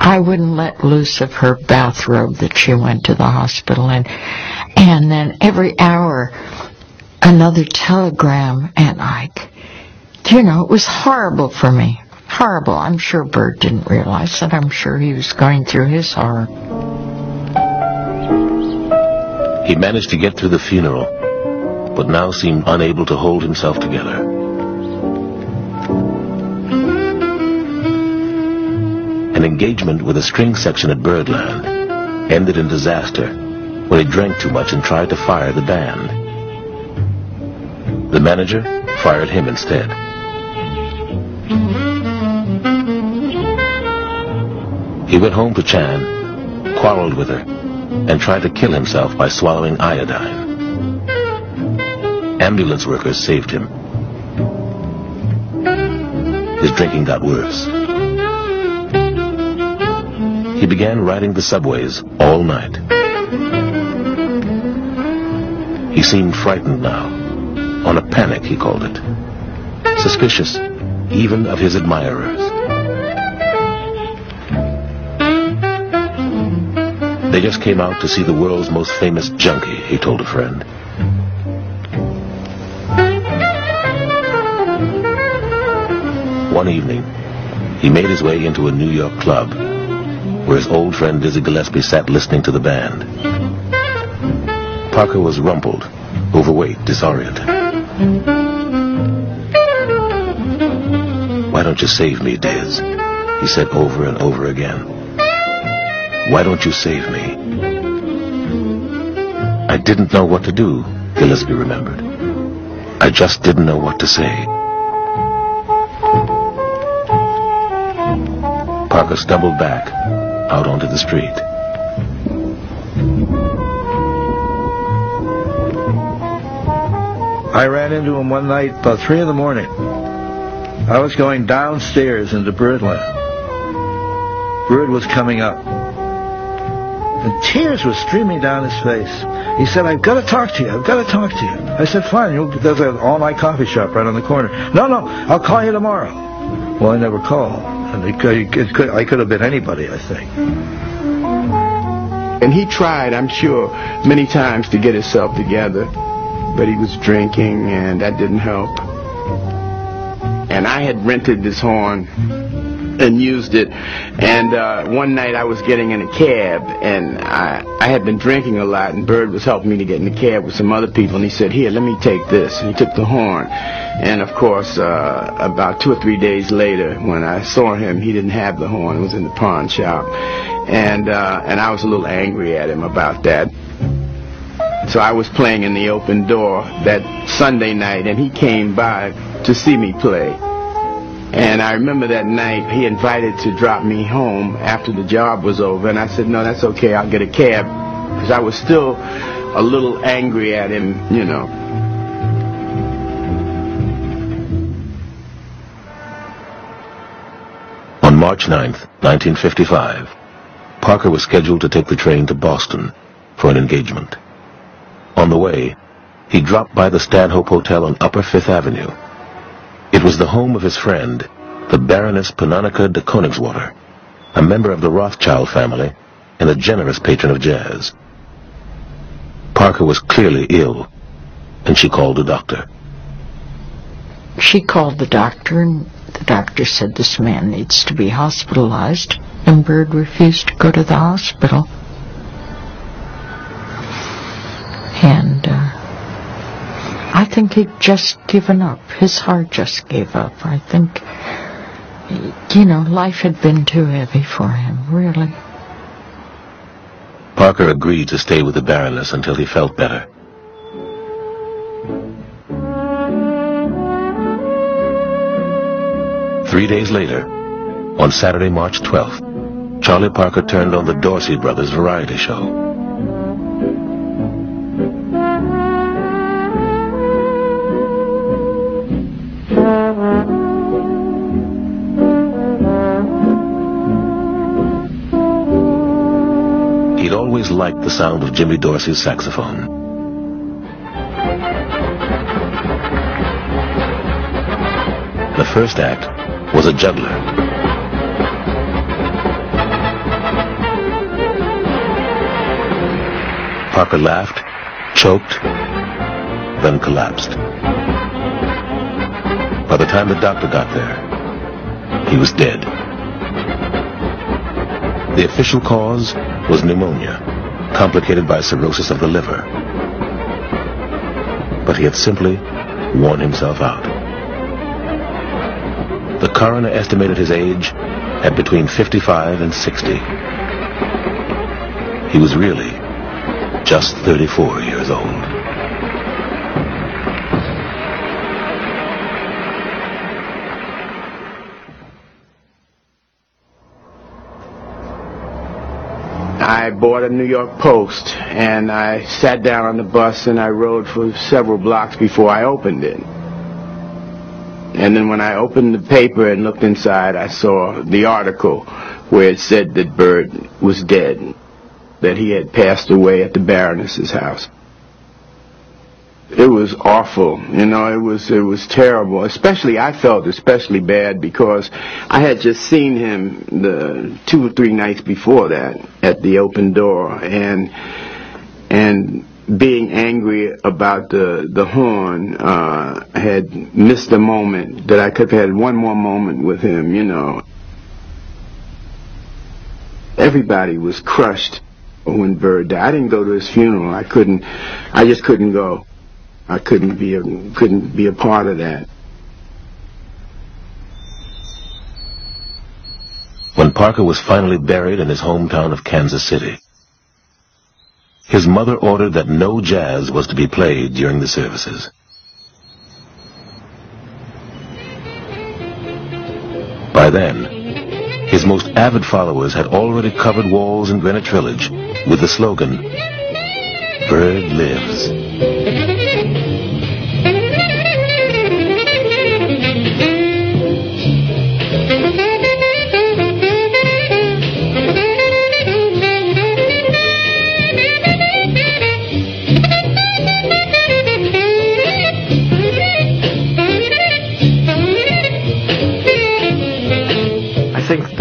Speaker 23: I wouldn't let loose of her bathrobe that she went to the hospital in. And then every hour, another telegram, and Ike. you know, it was horrible for me. Horrible. I'm sure Bird didn't realize that. I'm sure he was going through his horror.
Speaker 2: He managed to get through the funeral, but now seemed unable to hold himself together. An engagement with a string section at Birdland ended in disaster when he drank too much and tried to fire the band. The manager fired him instead. He went home to Chan, quarreled with her, and tried to kill himself by swallowing iodine. Ambulance workers saved him. His drinking got worse. He began riding the subways all night. He seemed frightened now, on a panic he called it, suspicious even of his admirers. They just came out to see the world's most famous junkie, he told a friend. One evening, he made his way into a New York club where his old friend Dizzy Gillespie sat listening to the band. Parker was rumpled, overweight, disoriented. Why don't you save me, Diz? He said over and over again. Why don't you save me? I didn't know what to do, Gillespie remembered. I just didn't know what to say. Parker stumbled back, out onto the street.
Speaker 16: I ran into him one night about 3 in the morning. I was going downstairs into Birdland. Bird was coming up. and tears were streaming down his face. He said, I've got to talk to you. I've got to talk to you. I said, fine. You'll, there's an all-night coffee shop right on the corner. No, no, I'll call you tomorrow. Well, I never called. And it could, it could, I could have been anybody, I think.
Speaker 13: And he tried, I'm sure, many times to get himself together, but he was drinking, and that didn't help. And I had rented this horn and used it. And uh, one night I was getting in a cab, and I, I had been drinking a lot, and Bird was helping me to get in the cab with some other people, and he said, here, let me take this. And he took the horn. And of course, uh, about two or three days later, when I saw him, he didn't have the horn. It was in the pawn shop. And, uh, and I was a little angry at him about that. So I was playing in the open door that Sunday night, and he came by to see me play. And I remember that night he invited to drop me home after the job was over, and I said, no, that's okay, I'll get a cab, because I was still a little angry at him, you know.
Speaker 2: On March 9th, 1955, Parker was scheduled to take the train to Boston for an engagement. On the way, he dropped by the Stanhope Hotel on Upper Fifth Avenue. It was the home of his friend, the Baroness Pannonica de Königswarter, a member of the Rothschild family and a generous patron of jazz. Parker was clearly ill, and she called a doctor.
Speaker 23: She called the doctor, and the doctor said this man needs to be hospitalized, and Bird refused to go to the hospital. And uh, I think he'd just given up. His heart just gave up. I think, you know, life had been too heavy for him, really.
Speaker 2: Parker agreed to stay with the Baroness until he felt better. Three days later, on Saturday, March 12th, Charlie Parker turned on the Dorsey Brothers variety show. He'd always liked the sound of Jimmy Dorsey's saxophone. The first act was a juggler. Parker laughed, choked, then collapsed. By the time the doctor got there, he was dead. The official cause was pneumonia, complicated by cirrhosis of the liver. But he had simply worn himself out. The coroner estimated his age at between 55 and 60. He was really just 34 years old.
Speaker 13: I bought a New York Post and I sat down on the bus and I rode for several blocks before I opened it. And then when I opened the paper and looked inside, I saw the article where it said that Bird was dead, that he had passed away at the Baroness's house. It was awful, you know, it was, it was terrible. Especially, I felt especially bad because I had just seen him the two or three nights before that at the open door and, and being angry about the the horn uh had missed a moment that I could have had one more moment with him, you know. Everybody was crushed when Bird died. I didn't go to his funeral. I couldn't I just couldn't go. I couldn't be a couldn't be a part of that.
Speaker 2: When Parker was finally buried in his hometown of Kansas City, his mother ordered that no jazz was to be played during the services. By then, his most avid followers had already covered walls in Greenwich Village with the slogan, Bird Lives.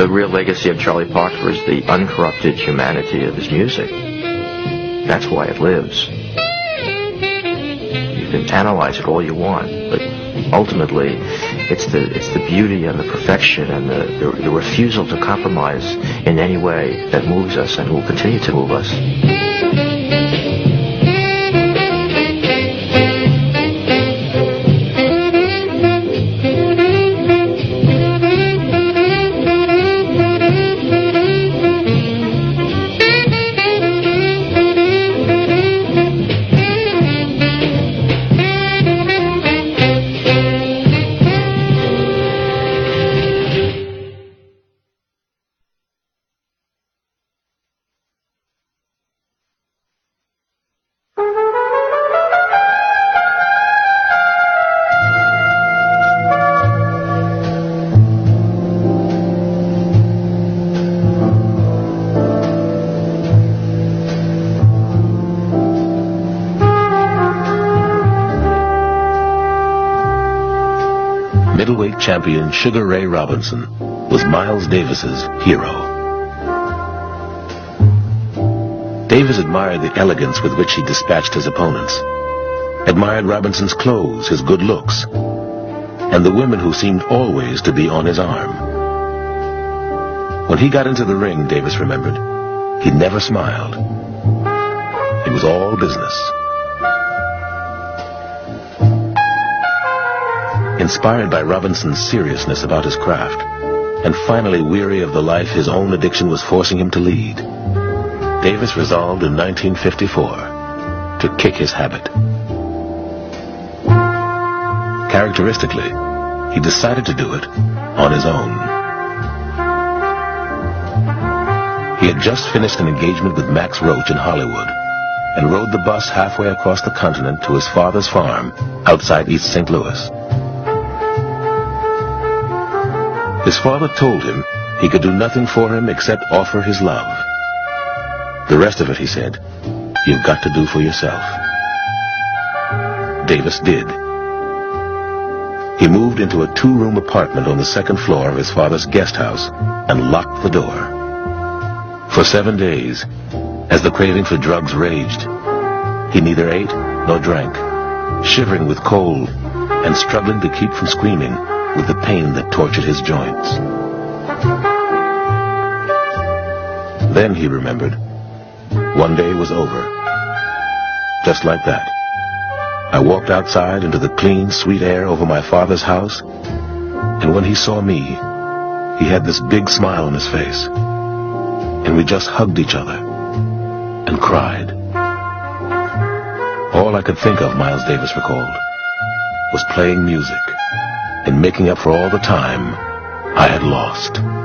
Speaker 19: Legacy of Charlie Parker is the uncorrupted humanity of his music. That's why it lives. You can analyze it all you want, but ultimately, it's the it's the beauty and the perfection and the, the, the refusal to compromise in any way that moves us and will continue to move us.
Speaker 2: Champion Sugar Ray Robinson was Miles Davis's hero. Davis admired the elegance with which he dispatched his opponents, admired Robinson's clothes, his good looks, and the women who seemed always to be on his arm. When he got into the ring, Davis remembered, he never smiled. It was all business. Inspired by Robinson's seriousness about his craft, and finally weary of the life his own addiction was forcing him to lead, Davis resolved in 1954 to kick his habit. Characteristically, he decided to do it on his own. He had just finished an engagement with Max Roach in Hollywood and rode the bus halfway across the continent to his father's farm outside East St. Louis. His father told him he could do nothing for him except offer his love. The rest of it, he said, you've got to do for yourself. Davis did. He moved into a two-room apartment on the second floor of his father's guest house and locked the door. For seven days, as the craving for drugs raged, he neither ate nor drank, shivering with cold and struggling to keep from screaming with the pain that tortured his joints. Then he remembered, one day was over. Just like that. I walked outside into the clean, sweet air over my father's house, and when he saw me, he had this big smile on his face, and we just hugged each other and cried. All I could think of, Miles Davis recalled, was playing music and making up for all the time I had lost.